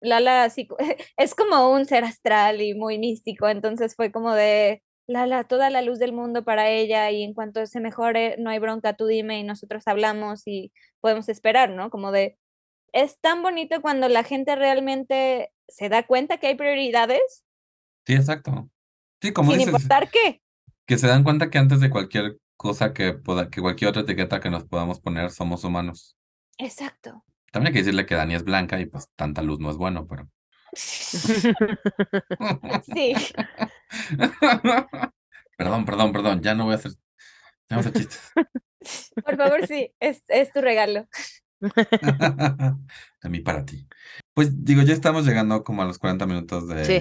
Lala, co- (laughs) es como un ser astral y muy místico, entonces fue como de Lala, toda la luz del mundo para ella y en cuanto se mejore, no hay bronca, tú dime y nosotros hablamos y podemos esperar, ¿no? Como de, es tan bonito cuando la gente realmente se da cuenta que hay prioridades Sí, exacto. Sí, como sin dices, importar qué. que se dan cuenta que antes de cualquier cosa que poda- que cualquier otra etiqueta que nos podamos poner, somos humanos. Exacto. También hay que decirle que Dani es blanca y pues tanta luz no es bueno, pero. (laughs) Sí. (laughs) Perdón, perdón, perdón, ya no voy a hacer, ya no voy a hacer chistes. (laughs) Por favor, sí, es, es tu regalo. De mí para ti. Pues digo, ya estamos llegando como a los 40 minutos de... Sí.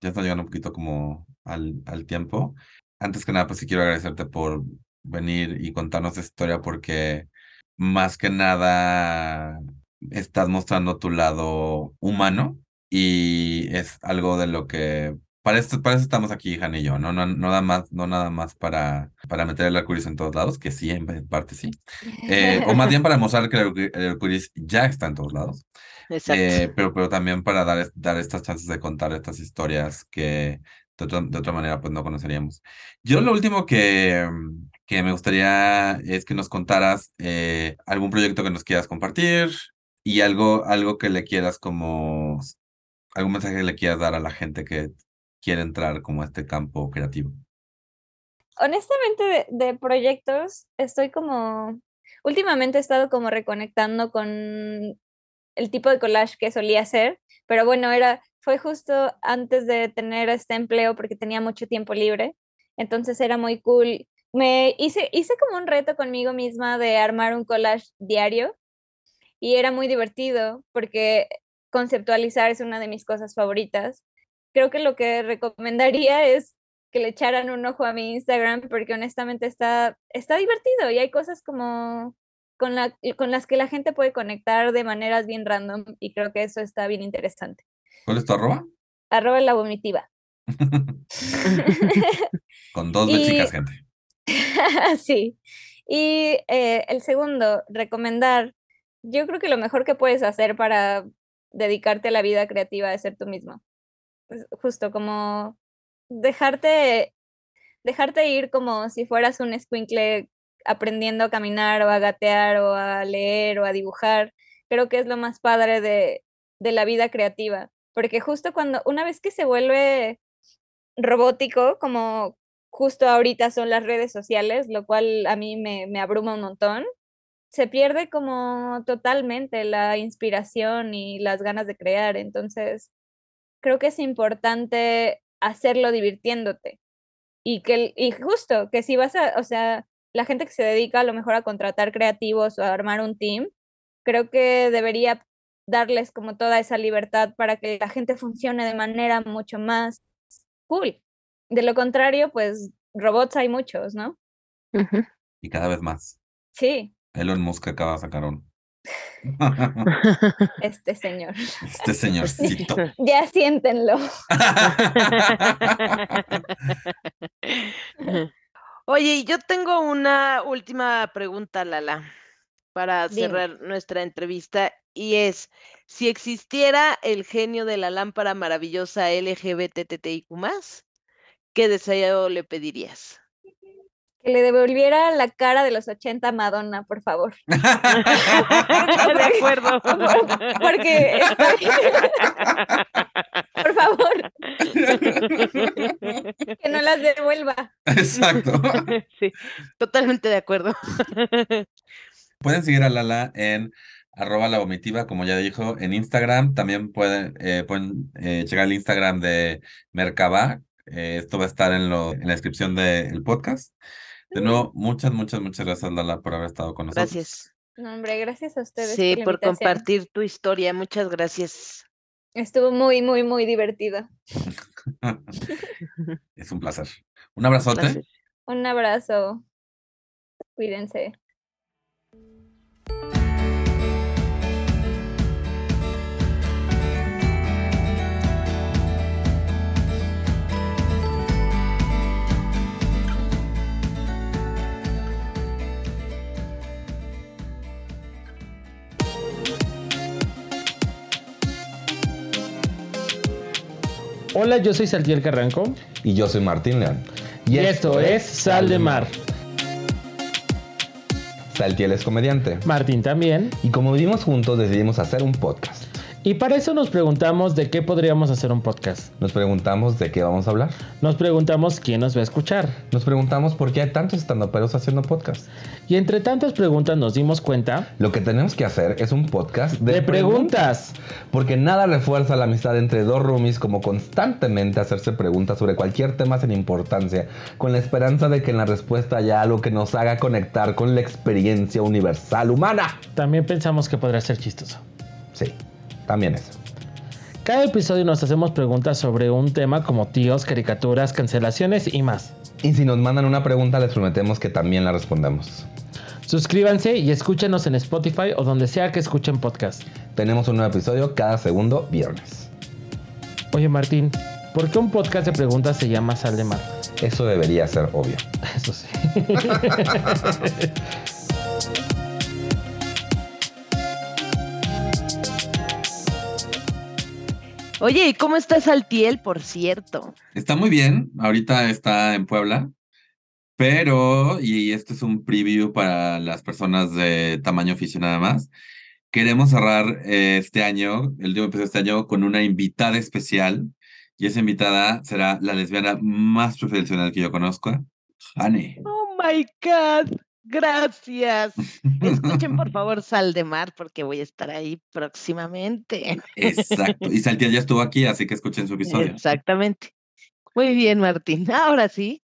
Ya estamos llegando un poquito como al, al tiempo. Antes que nada, pues sí quiero agradecerte por venir y contarnos esta historia porque más que nada estás mostrando tu lado humano y es algo de lo que para esto, para eso estamos aquí, Han y yo, ¿no? No, no, nada más, no nada más para, para meter el arcoíris en todos lados, que sí, en parte sí. Eh, o más bien para mostrar que el arcoíris ya está en todos lados. Exacto. Eh, pero, pero también para dar, dar estas chances de contar estas historias que de otra, de otra manera pues no conoceríamos. Yo lo último que, que me gustaría es que nos contaras eh, algún proyecto que nos quieras compartir y algo, algo que le quieras como, algún mensaje que le quieras dar a la gente que quiere entrar como a este campo creativo. honestamente de, de proyectos estoy como últimamente he estado como reconectando con el tipo de collage que solía hacer, pero bueno, era fue justo antes de tener este empleo porque tenía mucho tiempo libre, entonces era muy cool. Me hice hice como un reto conmigo misma de armar un collage diario y era muy divertido porque conceptualizar es una de mis cosas favoritas. Creo que lo que recomendaría es que le echaran un ojo a mi Instagram porque honestamente está, está divertido y hay cosas como con, la, con las que la gente puede conectar de maneras bien random y creo que eso está bien interesante. ¿Cuál es tu arroba? Arroba la vomitiva. (laughs) Con dos Y- bechicas, gente. (laughs) sí. Y eh, el segundo, recomendar. Yo creo que lo mejor que puedes hacer para dedicarte a la vida creativa es ser tú mismo. Justo como dejarte, dejarte ir como si fueras un escuincle aprendiendo a caminar o a gatear o a leer o a dibujar. Creo que es lo más padre de, de la vida creativa. Porque justo cuando, una vez que se vuelve robótico, como justo ahorita son las redes sociales, lo cual a mí me, me abruma un montón, se pierde como totalmente la inspiración y las ganas de crear. Entonces, creo que es importante hacerlo divirtiéndote. Y que, y justo, que si vas a, o sea, la gente que se dedica a lo mejor a contratar creativos o a armar un team, creo que debería darles como toda esa libertad para que la gente funcione de manera mucho más cool. De lo contrario, pues robots hay muchos, ¿no? Y cada vez más. Sí, Elon Musk acaba de sacar uno. (laughs) este señor. Este señorcito. (laughs) Ya siéntenlo. (laughs) Oye, y yo tengo una última pregunta, Lala, para Dime. cerrar nuestra entrevista, y es, si existiera el genio de la lámpara maravillosa LGBTTIQ+, ¿qué deseo le pedirías? Que le devolviera la cara de los 80 a Madonna, por favor. (laughs) de acuerdo. (laughs) Porque estoy- (laughs) por favor, que no las devuelva. Exacto. Sí, totalmente de acuerdo. Pueden seguir a Lala en arroba la vomitiva, como ya dijo, en Instagram. También pueden, eh, pueden eh, checar el Instagram de Merkaba. Eh, esto va a estar en, lo, en la descripción del podcast. De nuevo, muchas, muchas, muchas gracias, Lala, por haber estado con nosotros. Gracias. No, hombre, gracias a ustedes. Sí, por compartir tu historia. Muchas gracias. Estuvo muy, muy, muy divertido. (laughs) es un placer. Un abrazote. Gracias. Un abrazo. Cuídense. Hola, yo soy Saltiel Carranco Y yo soy Martín León. y, esto es Sal de Mar. Saltiel es comediante. Martín también. Y como vivimos juntos, decidimos hacer un podcast. Y para eso nos preguntamos de qué podríamos hacer un podcast. Nos preguntamos de qué vamos a hablar. Nos preguntamos quién nos va a escuchar. Nos preguntamos por qué hay tantos estandoperos haciendo podcast. Y entre tantas preguntas nos dimos cuenta Lo que tenemos que hacer es un podcast de, de preguntas. Porque nada refuerza la amistad entre dos roomies como constantemente hacerse preguntas sobre cualquier tema sin importancia, con la esperanza de que en la respuesta haya algo que nos haga conectar con la experiencia universal humana. También pensamos que podría ser chistoso. Sí, también eso. Cada episodio nos hacemos preguntas sobre un tema como tíos, caricaturas, cancelaciones y más. Y si nos mandan una pregunta, les prometemos que también la respondemos. Suscríbanse y escúchenos en Spotify o donde sea que escuchen podcast. Tenemos un nuevo episodio cada segundo viernes. Oye Martín, ¿por qué un podcast de preguntas se llama Sal de Mar? Eso debería ser obvio. (laughs) Eso sí. (laughs) Oye, ¿y cómo está Saltiel, por cierto? Está muy bien, ahorita está en Puebla, pero, y este es un preview para las personas de tamaño oficio nada más, queremos cerrar eh, este año, el último episodio de este año, con una invitada especial, y esa invitada será la lesbiana más profesional que yo conozco, Hane. Oh my God, gracias. Escuchen por (laughs) favor Sal de Mar porque voy a estar ahí próximamente. Exacto, y Saltiel ya estuvo aquí, así que escuchen su episodio. Exactamente. Muy bien, Martín. Ahora sí,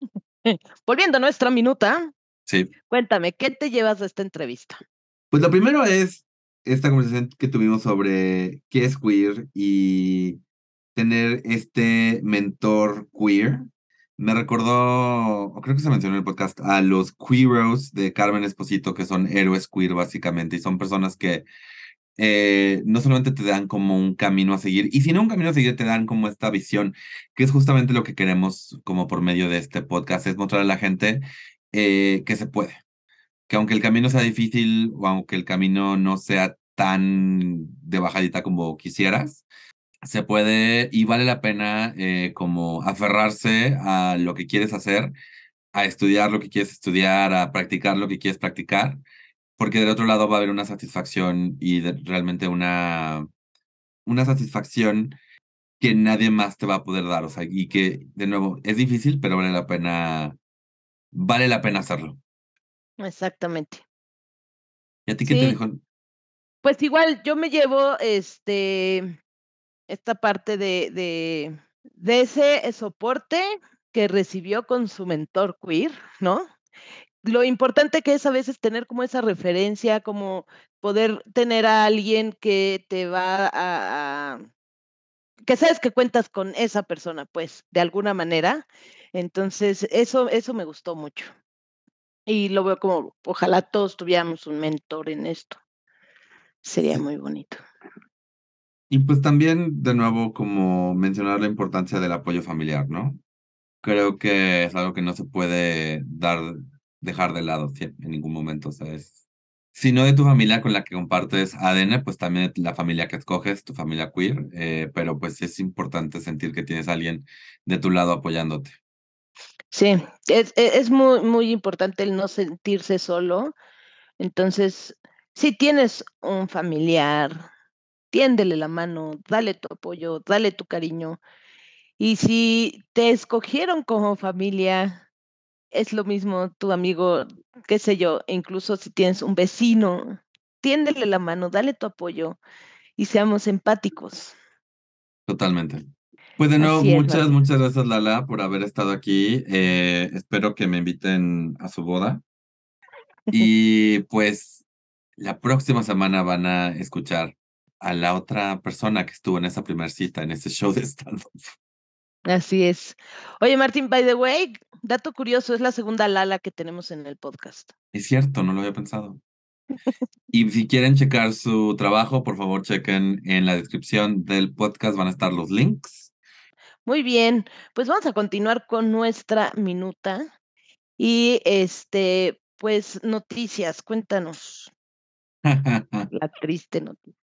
volviendo a nuestra minuta, Sí. cuéntame, ¿qué te llevas de esta entrevista? Pues lo primero es esta conversación que tuvimos sobre qué es queer y tener este mentor queer. Me recordó, creo que se mencionó en el podcast, a los queeros de Carmen Esposito, que son héroes queer básicamente, y son personas que eh, no solamente te dan como un camino a seguir, y si no un camino a seguir, te dan como esta visión, que es justamente lo que queremos como por medio de este podcast, es mostrar a la gente eh, que se puede. Que aunque el camino sea difícil o aunque el camino no sea tan de bajadita como quisieras, se puede y vale la pena eh, como aferrarse a lo que quieres hacer, a estudiar lo que quieres estudiar, a practicar lo que quieres practicar, porque del otro lado va a haber una satisfacción y de- realmente una, una satisfacción que nadie más te va a poder dar, o sea, y que de nuevo es difícil, pero vale la pena, vale la pena hacerlo. Exactamente. ¿Y a ti qué te dijo? Pues igual yo me llevo este esta parte de, de, de ese soporte que recibió con su mentor queer, ¿no? Lo importante que es a veces tener como esa referencia, como poder tener a alguien que te va a, a- que sabes que cuentas con esa persona, pues, de alguna manera. Entonces, eso, eso me gustó mucho. Y lo veo como, ojalá todos tuviéramos un mentor en esto. Sería muy bonito. Y pues también, de nuevo, como mencionar la importancia del apoyo familiar, ¿no? Creo que es algo que no se puede dar, dejar de lado en ningún momento, o es- Si no de tu familia con la que compartes ADN, pues también la familia que escoges, tu familia queer, eh, pero pues es importante sentir que tienes alguien de tu lado apoyándote. Sí, es, e- es muy, muy importante el no sentirse solo. Entonces, si tienes un familiar, tiéndele la mano, dale tu apoyo, dale tu cariño. Y si te escogieron como familia, es lo mismo tu amigo, qué sé yo, e incluso si tienes un vecino, tiéndele la mano, dale tu apoyo y seamos empáticos. Totalmente. Pues de nuevo, es, muchas, muchas gracias, Lala, por haber estado aquí. Eh, espero que me inviten a su boda. (laughs) Y pues la próxima semana van a escuchar a la otra persona que estuvo en esa primera cita, en ese show de stand-up. Así es. Oye, Martín, by the way, dato curioso, es la segunda Lala que tenemos en el podcast. Es cierto, no lo había pensado. (laughs) Y si quieren checar su trabajo, por favor, chequen en la descripción del podcast, van a estar los links. Muy bien, pues vamos a continuar con nuestra minuta. Y este, pues noticias, cuéntanos (laughs) la triste noticia.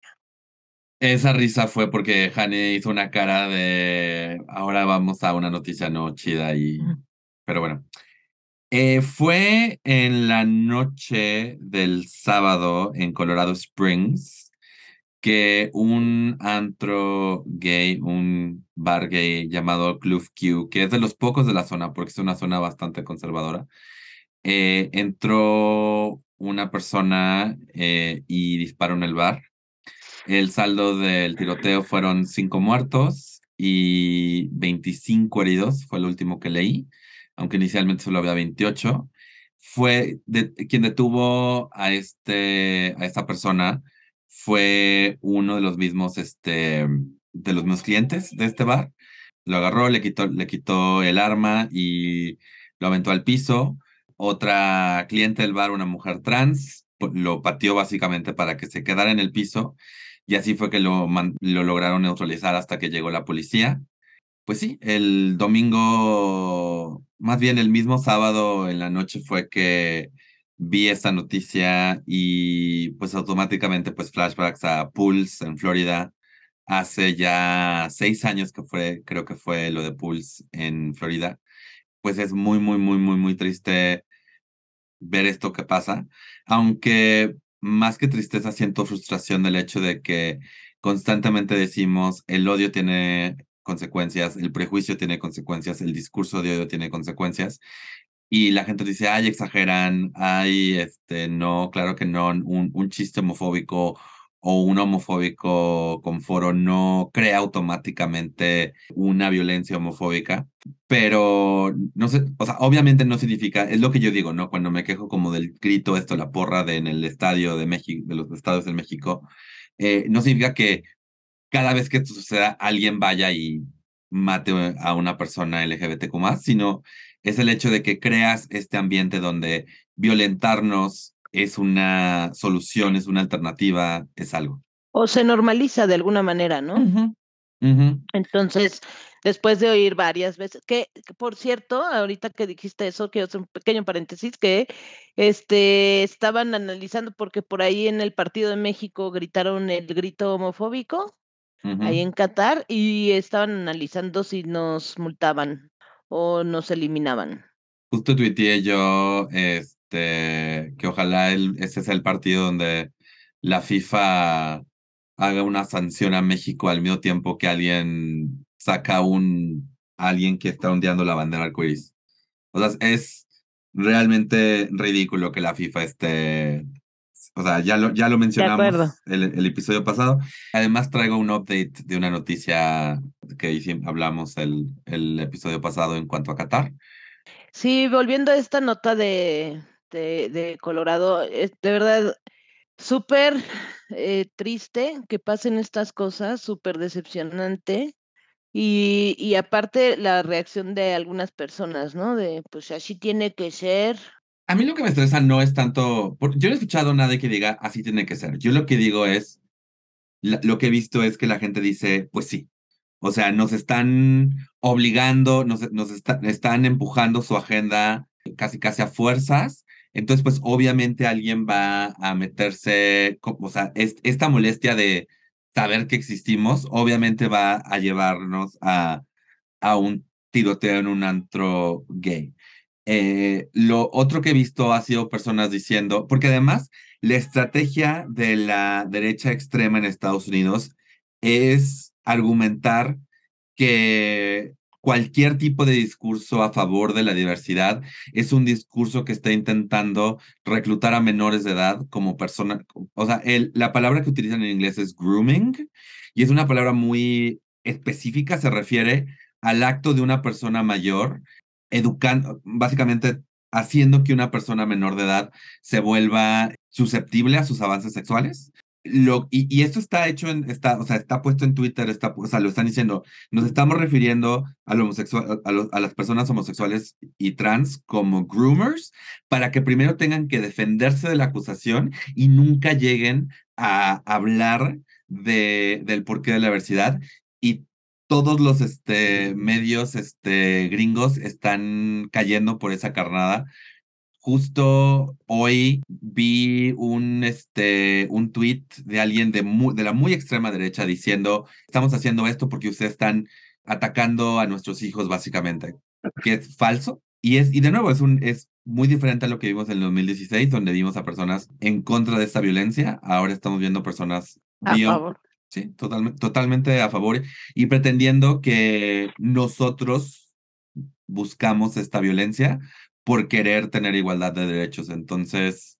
Esa risa fue porque Hane hizo una cara de ahora vamos a una noticia no chida y pero bueno. Eh, fue en la noche del sábado en Colorado Springs que un antro gay, un bar gay llamado Club Q, que es de los pocos de la zona, porque es una zona bastante conservadora, eh, entró una persona eh, y disparó en el bar. El saldo del tiroteo fueron cinco muertos y 25 heridos, fue el último que leí, aunque inicialmente solo había 28. Fue de, quien detuvo a, este, a esta persona fue uno de los mismos, este, de los mismos clientes de este bar. Lo agarró, le quitó, le quitó el arma y lo aventó al piso. Otra cliente del bar, una mujer trans, lo pateó básicamente para que se quedara en el piso y así fue que lo, lo lograron neutralizar hasta que llegó la policía. Pues sí, el domingo, más bien el mismo sábado en la noche fue que vi esta noticia y pues automáticamente pues flashbacks a Pulse en Florida. Hace ya seis años que fue, creo que fue lo de Pulse en Florida. Pues es muy, muy, muy, muy, muy triste ver esto que pasa. Aunque más que tristeza siento frustración del hecho de que constantemente decimos el odio tiene consecuencias, el prejuicio tiene consecuencias, el discurso de odio tiene consecuencias y la gente dice, ay, exageran, ay, este, no, claro que no, un, un chiste homofóbico o un homofóbico con foro no crea automáticamente una violencia homofóbica, pero no sé, o sea, obviamente no significa, es lo que yo digo, ¿no? Cuando me quejo como del grito, esto, la porra de en el estadio de México, de los estados de México, eh, no significa que cada vez que esto suceda alguien vaya y mate a una persona LGBTQ más, sino es el hecho de que creas este ambiente donde violentarnos es una solución, es una alternativa, es algo. O se normaliza de alguna manera, ¿no? Entonces, después de oír varias veces, que, por cierto, ahorita que dijiste eso, quiero hacer un pequeño paréntesis, que este, estaban analizando porque por ahí en el partido de México gritaron el grito homofóbico, ahí en Qatar, y estaban analizando si nos multaban o nos eliminaban. Justo tuiteé yo este, que ojalá el, ese sea el partido donde la FIFA haga una sanción a México al mismo tiempo que alguien saca un alguien que está ondeando la bandera arcoíris. O sea, es realmente ridículo que la FIFA esté o sea, ya lo, ya lo mencionamos el, el, episodio pasado. Además, traigo un update de una noticia que hablamos el, el episodio pasado en cuanto a Qatar. Sí, volviendo a esta nota de, de, de Colorado, es de verdad súper eh, triste que pasen estas cosas, súper decepcionante. Y, y aparte la reacción de algunas personas, ¿no? De, pues así tiene que ser, a mí lo que me estresa no es tanto, yo no he escuchado nada que diga así tiene que ser. Yo lo que digo es, lo que he visto es que la gente dice, pues sí. O sea, nos están obligando, nos, nos están empujando su agenda casi casi a fuerzas. Entonces, pues obviamente alguien va a meterse, o sea, esta molestia de saber que existimos, obviamente va a llevarnos a, a un tiroteo en un antro gay. Eh, lo otro que he visto ha sido personas diciendo, porque además la estrategia de la derecha extrema en Estados Unidos es argumentar que cualquier tipo de discurso a favor de la diversidad es un discurso que está intentando reclutar a menores de edad como persona, o sea, la palabra que utilizan en inglés es grooming y es una palabra muy específica, se refiere al acto de una persona mayor educando, básicamente haciendo que una persona menor de edad se vuelva susceptible a sus avances sexuales. Lo, y, esto está hecho en, está, o sea, está puesto en Twitter, está, o sea, lo están diciendo, nos estamos refiriendo a, homosexual, a, las personas homosexuales y trans como groomers para que primero tengan que defenderse de la acusación y nunca lleguen a hablar de, del porqué de la diversidad y todos los este, medios este, gringos están cayendo por esa carnada. Justo hoy vi un, este, un tweet de alguien de, de la muy extrema derecha diciendo, estamos haciendo esto porque ustedes están atacando a nuestros hijos básicamente, que es falso. Y, es, y de nuevo, es, un, es muy diferente a lo que vimos en el 2016, donde vimos a personas en contra de esta violencia. Ahora estamos viendo personas A Bio- favor. Sí, totalmente, totalmente a favor y pretendiendo que nosotros buscamos esta violencia por querer tener igualdad de derechos. Entonces,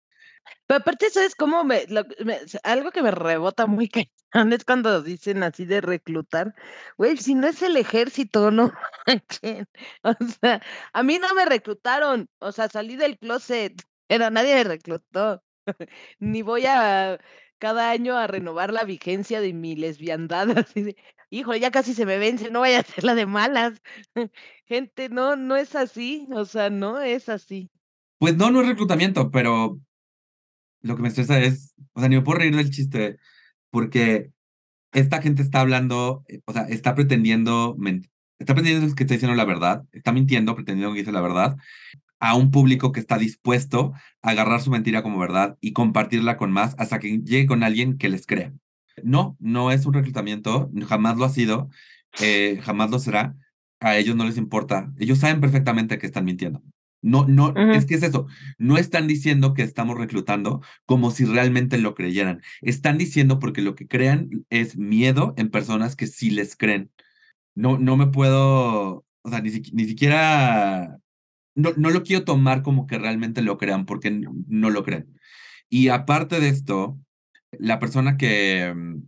Pero aparte, ¿sabes cómo me, lo- me- algo que me rebota muy (laughs) cañón es cuando dicen así de reclutar? Güey, si no es el ejército, no (laughs) manchen. O sea, a mí no me reclutaron. O sea, salí del closet, pero nadie me reclutó. (laughs) Ni voy a cada año a renovar la vigencia de mi lesbiandad. Así de, híjole, ya casi se me vence, no vaya a ser la de malas. (laughs) Gente, no, no es así. O sea, no es así. pues no, no es reclutamiento, pero lo que me estresa es, o sea, ni me puedo reír del chiste porque esta gente está hablando, eh, o sea, está pretendiendo, está pretendiendo que está diciendo la verdad, está mintiendo, pretendiendo que dice la verdad a un público que está dispuesto a agarrar su mentira como verdad y compartirla con más hasta que llegue con alguien que les crea. No, no es un reclutamiento, jamás lo ha sido, eh, jamás lo será. A ellos no les importa. Ellos saben perfectamente que están mintiendo. No, no, es que es eso. No están diciendo que estamos reclutando como si realmente lo creyeran. Están diciendo porque lo que crean es miedo en personas que sí les creen. No, no me puedo, o sea, ni, siqui- ni siquiera, no, no lo quiero tomar como que realmente lo crean porque no lo creen. Y aparte de esto, la persona que, mm,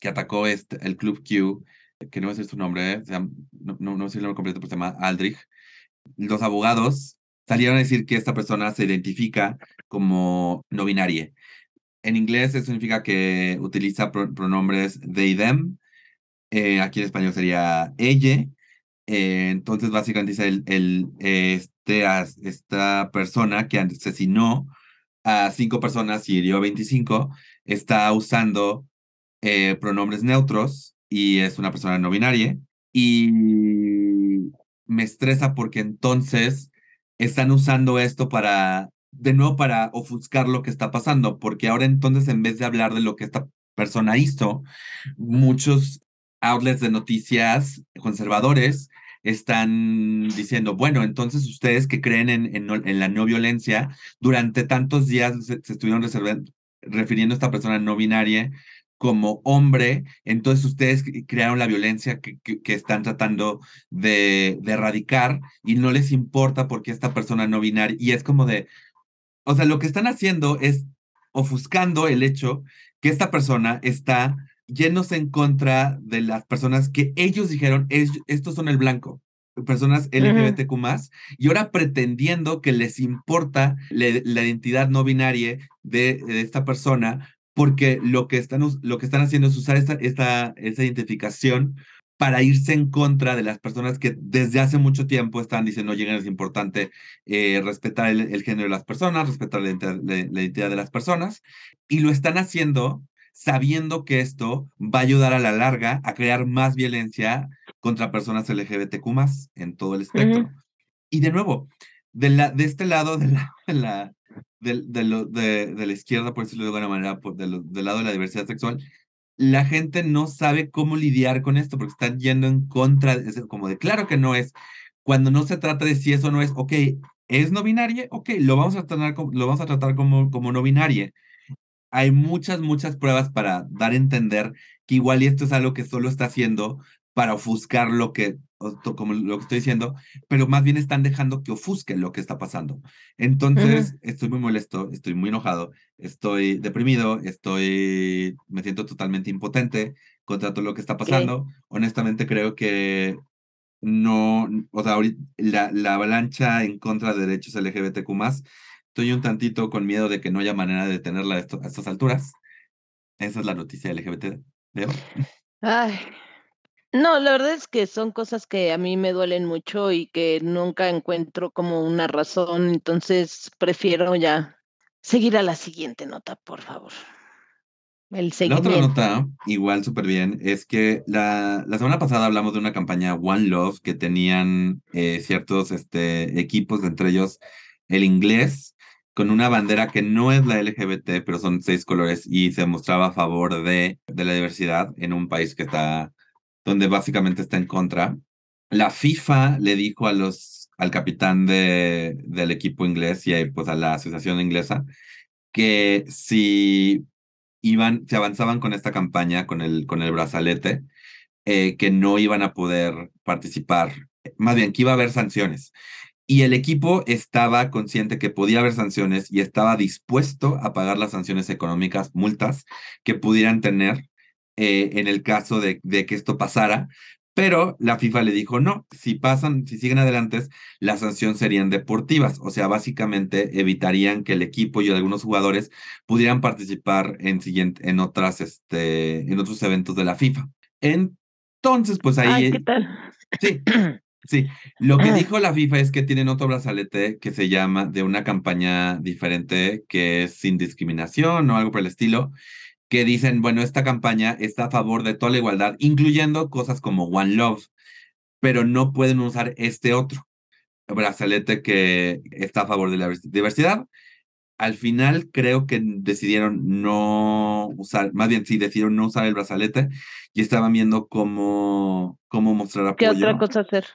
que atacó este, el Club Q, que no voy a decir su nombre, se llama- no, no, no sé el nombre completo, pero se llama Aldrich, los abogados salieron a decir que esta persona se identifica como no binaria. En inglés eso significa que utiliza pro- pronombres they, them. Eh, aquí en español sería ella. Eh, entonces, básicamente dice el, el, este, as- esta persona que asesinó a cinco personas y hirió a 25 está usando eh, pronombres neutros y es una persona no binaria. Y me estresa porque entonces están usando esto para, de nuevo, para ofuscar lo que está pasando, porque ahora entonces en vez de hablar de lo que esta persona hizo, muchos outlets de noticias conservadores están diciendo, bueno, entonces ustedes que creen en, en, la no violencia, durante tantos días se, se estuvieron reserva- refiriendo a esta persona no binaria como hombre, entonces ustedes cre- crearon la violencia que, que, están tratando de, de erradicar y no les importa porque esta persona no binaria, y es como de, o sea, lo que están haciendo es ofuscando el hecho que esta persona está yéndose en contra de las personas que ellos dijeron, "Es- estos son el blanco, personas LGBTQ más, y ahora pretendiendo que les importa le- la identidad no binaria de, de esta persona, porque lo que están, lo que están haciendo es usar esta, esta, esa identificación para irse en contra de las personas que desde hace mucho tiempo están diciendo, oye, es importante eh, respetar el, el género de las personas, respetar la la- la identidad de las personas, y lo están haciendo sabiendo que esto va a ayudar a la larga a crear más violencia contra personas LGBTQ más en todo el espectro. Y de nuevo, de, la, de este lado de la, de la, de, de lo- de- de la izquierda, por decirlo de alguna manera, por, de lo- del lado de la diversidad sexual, la gente no sabe cómo lidiar con esto porque están yendo en contra, es como de claro que no es, cuando no se trata de si eso no es, ok, es no binaria, ok, lo vamos a tratar, como- lo vamos a tratar como, como no binaria. Hay muchas, muchas pruebas para dar a entender que igual y esto es algo que solo está haciendo para ofuscar lo que, como lo que estoy diciendo, pero más bien están dejando que ofusque lo que está pasando. Entonces, estoy muy molesto, estoy muy enojado, estoy deprimido, estoy, me siento totalmente impotente contra todo lo que está pasando. Honestamente, creo que no, o sea, la, la avalancha en contra de derechos LGBTQ más, estoy un tantito con miedo de que no haya manera de detenerla a, esto- a estas alturas. Esa es la noticia LGBT. ¿Veo? Ay. No, la verdad es que son cosas que a mí me duelen mucho y que nunca encuentro como una razón, entonces prefiero ya seguir a la siguiente nota, por favor. El La otra nota, igual súper bien, es que la, la semana pasada hablamos de una campaña One Love que tenían eh, ciertos este, equipos, entre ellos el inglés, con una bandera que no es la LGBT, pero son seis colores y se mostraba a favor de, de la diversidad en un país que está, donde básicamente está en contra. La FIFA le dijo a los, al capitán de, del equipo inglés y pues a la asociación inglesa que si iban, se avanzaban con esta campaña, con el, con el brazalete, eh, que no iban a poder participar, más bien que iba a haber sanciones. Y el equipo estaba consciente que podía haber sanciones y estaba dispuesto a pagar las sanciones económicas, multas que pudieran tener eh, en el caso de, de, que esto pasara, pero la FIFA le dijo, no, si pasan, si siguen adelante, las sanciones serían deportivas, o sea, básicamente evitarían que el equipo y algunos jugadores pudieran participar en, siguiente, en, otras, este, en otros eventos de la FIFA. Entonces, pues ahí... Ay, ¿qué tal? Sí, sí. Lo que dijo la FIFA es que tienen otro brazalete que se llama de una campaña diferente que es sin discriminación o algo por el estilo que dicen, bueno, esta campaña está a favor de toda la igualdad, incluyendo cosas como One Love, pero no pueden usar este otro brazalete que está a favor de la diversidad. Al final creo que decidieron no usar, más bien sí, decidieron no usar el brazalete y estaban viendo cómo, cómo mostrar apoyo. ¿Qué otra cosa hacer?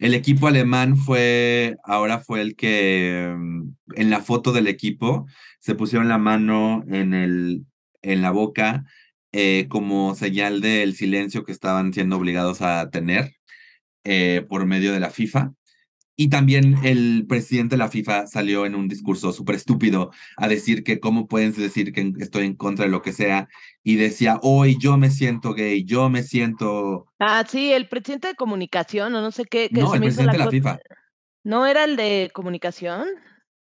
El equipo alemán fue, ahora fue el que mm, en la foto del equipo se pusieron la mano en el, en la boca eh, como señal del silencio que estaban siendo obligados a tener eh, por medio de la FIFA. Y también el presidente de la FIFA salió en un discurso súper estúpido a decir que cómo pueden decir que estoy en contra de lo que sea. Y decía, hoy yo me siento gay, yo me siento... Ah, sí, el presidente de comunicación o no sé qué. no, el presidente de la FIFA. ¿No era el de comunicación?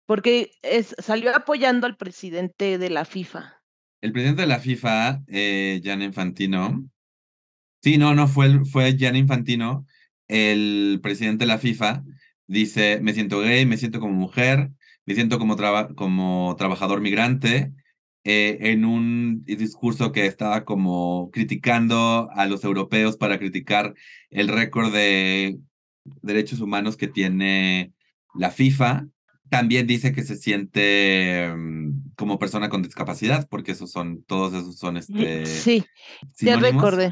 Porque es, salió apoyando al presidente de la FIFA. El presidente de la FIFA, eh, Jan Infantino. Sí, no, no, fue, fue Jan Infantino, el presidente de la FIFA. Dice, me siento gay, me siento como mujer, me siento como, como trabajador migrante, eh, en un discurso que estaba como criticando a los europeos para criticar el récord de derechos humanos que tiene la FIFA también dice que se siente mm, como persona con discapacidad, porque esos son, todos esos son este. Sí, ya recordé.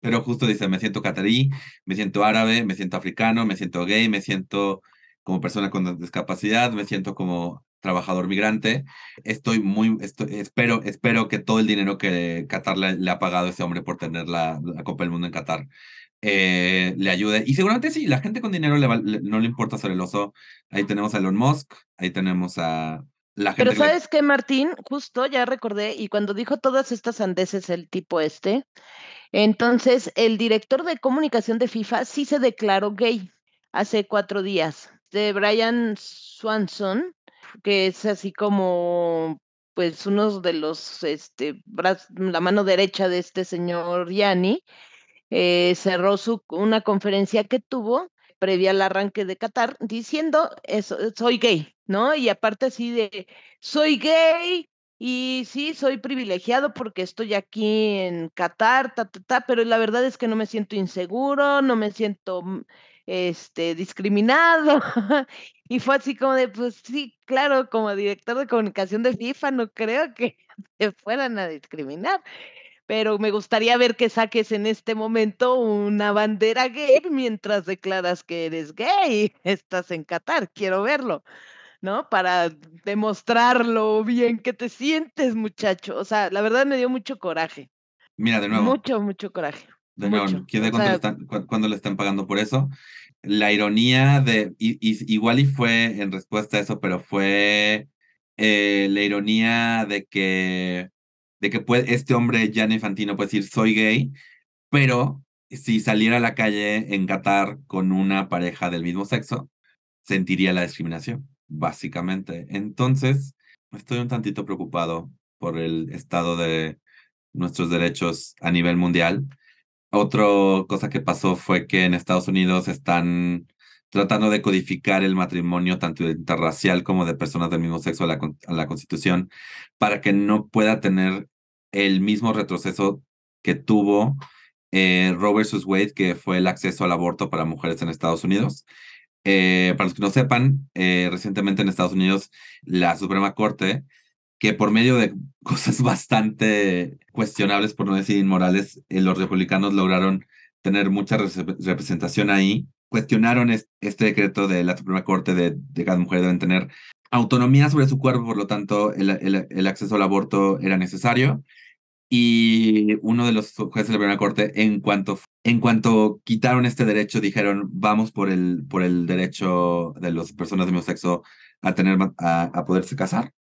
Pero justo dice, me siento catarí, me siento árabe, me siento africano, me siento gay, me siento como persona con discapacidad, me siento como trabajador migrante. Estoy muy, estoy, espero, espero que todo el dinero que Qatar le, ha pagado a ese hombre por tener la, la Copa del Mundo en Qatar eh, le ayude. Y seguramente sí, la gente con dinero le no le importa ser el oso. Ahí tenemos a Elon Musk, ahí tenemos a la gente. Pero ¿sabes qué, Martín? Justo ya recordé, y cuando dijo todas estas andeses el tipo este, entonces el director de comunicación de FIFA sí se declaró gay hace cuatro días. De Brian Swanson, que es así como pues uno de los, este, la mano derecha de este señor Yanni, eh, cerró su, una conferencia que tuvo previa al arranque de Qatar diciendo eso, soy gay, ¿no? Y aparte así de, soy gay y sí, soy privilegiado porque estoy aquí en Qatar, ta, ta, ta, pero la verdad es que no me siento inseguro, no me siento mm, este, discriminado. (laughs) y fue así como de, pues sí, claro, como director de comunicación de FIFA, no creo que (laughs) te fueran a discriminar pero me gustaría ver que saques en este momento una bandera gay mientras declaras que eres gay. (laughs) Estás en Qatar, quiero verlo, ¿no? Para demostrar lo bien que te sientes, muchacho. O sea, la verdad me dio mucho coraje. Mira, de nuevo. Mucho, mucho coraje. De nuevo, ¿quién cuánto, están, cuándo le están pagando por eso? La ironía de, y, igual y fue en respuesta a eso, pero fue eh, la ironía de que de que puede, este hombre, Gianni Infantino, puede decir, soy gay, pero si saliera a la calle en Qatar con una pareja del mismo sexo, sentiría la discriminación, básicamente. Entonces, estoy un tantito preocupado por el estado de nuestros derechos a nivel mundial. Otra cosa que pasó fue que en Estados Unidos están tratando de codificar el matrimonio tanto interracial como de personas del mismo sexo a la, a la Constitución para que no pueda tener el mismo retroceso que tuvo eh, Roe vs. Wade, que fue el acceso al aborto para mujeres en Estados Unidos. Eh, para los que no sepan, eh, recientemente en Estados Unidos, la Suprema Corte, que por medio de (laughs) cosas bastante cuestionables, por no decir inmorales, eh, los republicanos lograron tener mucha representación ahí, cuestionaron este decreto de la Suprema Corte de, que las mujeres deben tener autonomía sobre su cuerpo, por lo tanto, el, el, el acceso al aborto era necesario. Y uno de los jueces de la primera corte, en cuanto, en cuanto quitaron este derecho, dijeron, vamos por el, por el derecho de las personas de mismo sexo a, tener, a, a poderse casar.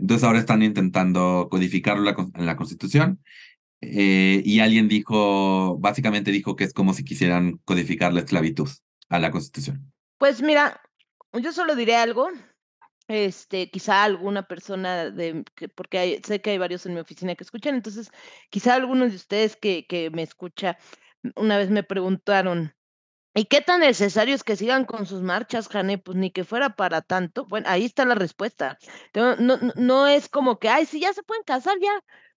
Entonces ahora están intentando codificarlo en la Constitución. Eh, y alguien dijo, básicamente dijo que es como si quisieran codificar la esclavitud a la Constitución. Pues mira, yo solo diré algo este, quizá alguna persona de, que, porque hay, sé que hay varios en mi oficina que escuchan, entonces quizá algunos de ustedes que, que me escucha una vez me preguntaron, ¿y qué tan necesario es que sigan con sus marchas, Jane? Pues ni que fuera para tanto. Bueno, ahí está la respuesta. No, no, no es como que, ay, si ya se pueden casar, ya,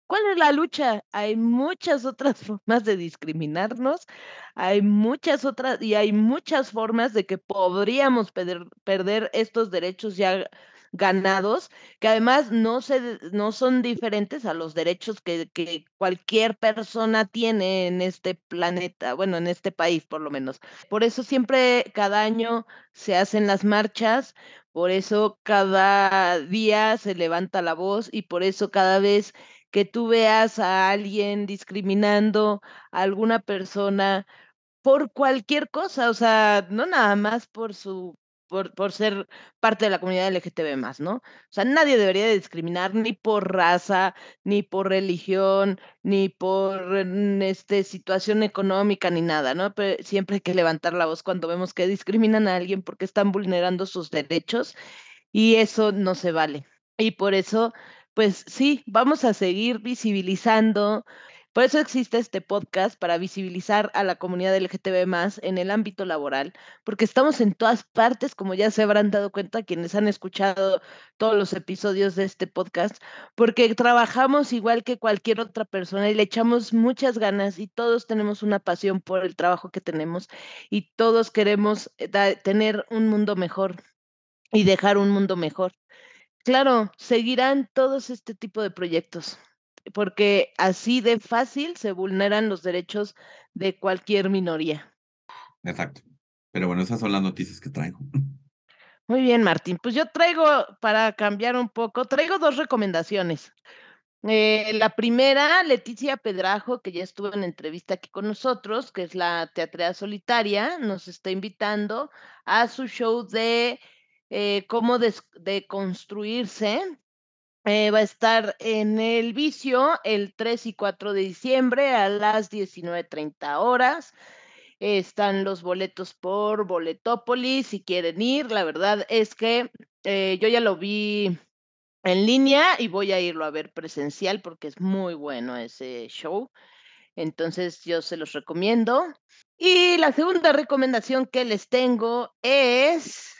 ¿Cuál es la lucha? Hay muchas otras (laughs) formas de discriminarnos, hay muchas otras y hay muchas formas de que podríamos perder, estos derechos ya ganados, que además no, se, no son diferentes a los derechos que, que cualquier persona tiene en este planeta, bueno, en este país por lo menos. Por eso siempre cada año se hacen las marchas, por eso cada día se levanta la voz y por eso cada vez que tú veas a alguien discriminando a alguna persona por cualquier cosa, o sea, no nada más por su por, por ser parte de la comunidad LGTB más, ¿no? O sea, nadie debería de discriminar ni por raza, ni por religión, ni por mm, este, situación económica, ni nada, ¿no? Pero siempre hay que levantar la voz cuando vemos que discriminan a alguien porque están vulnerando sus derechos y eso no se vale. Y por eso pues sí, vamos a seguir visibilizando. Por eso existe este podcast para visibilizar a la comunidad LGTB más en el ámbito laboral, porque estamos en todas partes, como ya se habrán dado cuenta quienes han escuchado todos los episodios de este podcast, porque trabajamos igual que cualquier otra persona y le echamos muchas ganas y todos tenemos una pasión por el trabajo que tenemos y todos queremos eh, tener un mundo mejor y dejar un mundo mejor. Claro, seguirán todos este tipo de proyectos, porque así de fácil se vulneran los derechos de cualquier minoría. Exacto. Pero bueno, esas son las noticias que traigo. (laughs) Muy bien, Martín. Pues yo traigo, para cambiar un poco, traigo dos recomendaciones. Eh, la primera, Leticia Pedrajo, que ya estuvo en entrevista aquí con nosotros, que es la teatrea solitaria, nos está invitando a su show de eh, cómo deconstruirse. Eh, va a estar en el vicio el 3 y 4 de diciembre a las 19.30 horas. Están los boletos por Boletópolis si quieren ir. La verdad es que eh, yo ya lo vi en línea y voy a irlo a ver presencial porque es muy bueno ese show. Entonces yo se los recomiendo. Y la segunda recomendación que les tengo es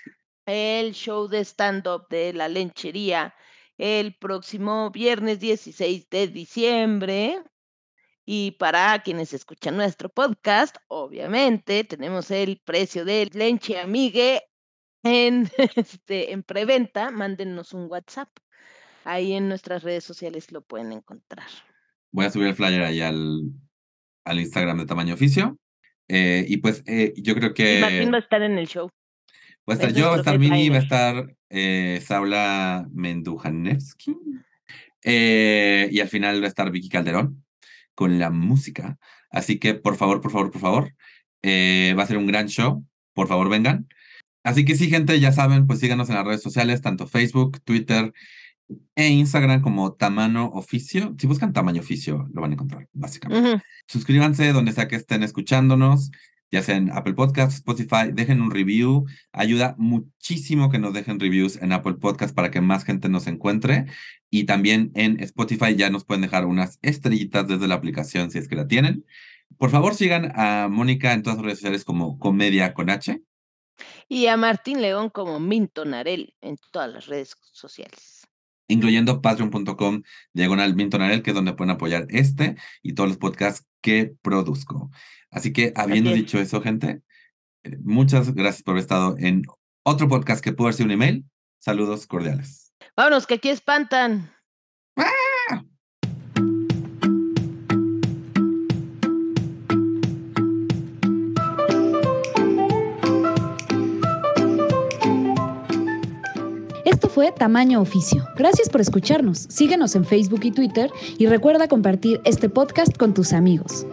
el show de stand-up de la lenchería el próximo viernes 16 de diciembre. Y para quienes escuchan nuestro podcast, obviamente tenemos el precio del lenche amigue en, (laughs) este, en preventa. Mándenos un WhatsApp. Ahí en nuestras redes sociales lo pueden encontrar. Voy a subir el flyer ahí al, al Instagram de tamaño oficio. Eh, y pues eh, yo creo que... Martín va a estar en el show. Va a estar yo, va a estar Mini, va a estar eh, Saula Mendujanevsky. Eh, y al final va a estar Vicky Calderón con la música. Así que por favor, por favor, por favor, eh, va a ser un gran show. Por favor, vengan. Así que sí, gente, ya saben, pues síganos en las redes sociales, tanto Facebook, Twitter e Instagram como Tamano Oficio. Si buscan Tamaño Oficio, lo van a encontrar, básicamente. Suscríbanse donde sea que estén escuchándonos ya sea en Apple Podcasts, Spotify, dejen un review. Ayuda muchísimo que nos dejen reviews en Apple Podcasts para que más gente nos encuentre. Y también en Spotify ya nos pueden dejar unas estrellitas desde la aplicación si es que la tienen. Por favor, sigan a Mónica en todas las redes sociales como Comedia con H. Y a Martín León como Mintonarel en todas las redes sociales. Incluyendo patreon.com diagonal Mintonarel, que es donde pueden apoyar este y todos los podcasts que produzco. Así que, habiendo dicho eso, gente, eh, muchas gracias por haber estado en otro podcast que pudo ser un email. Saludos cordiales. Vámonos, que aquí espantan. ¡Ah! fue Tamaño Oficio. Gracias por escucharnos. Síguenos en Facebook y Twitter y recuerda compartir este podcast con tus amigos.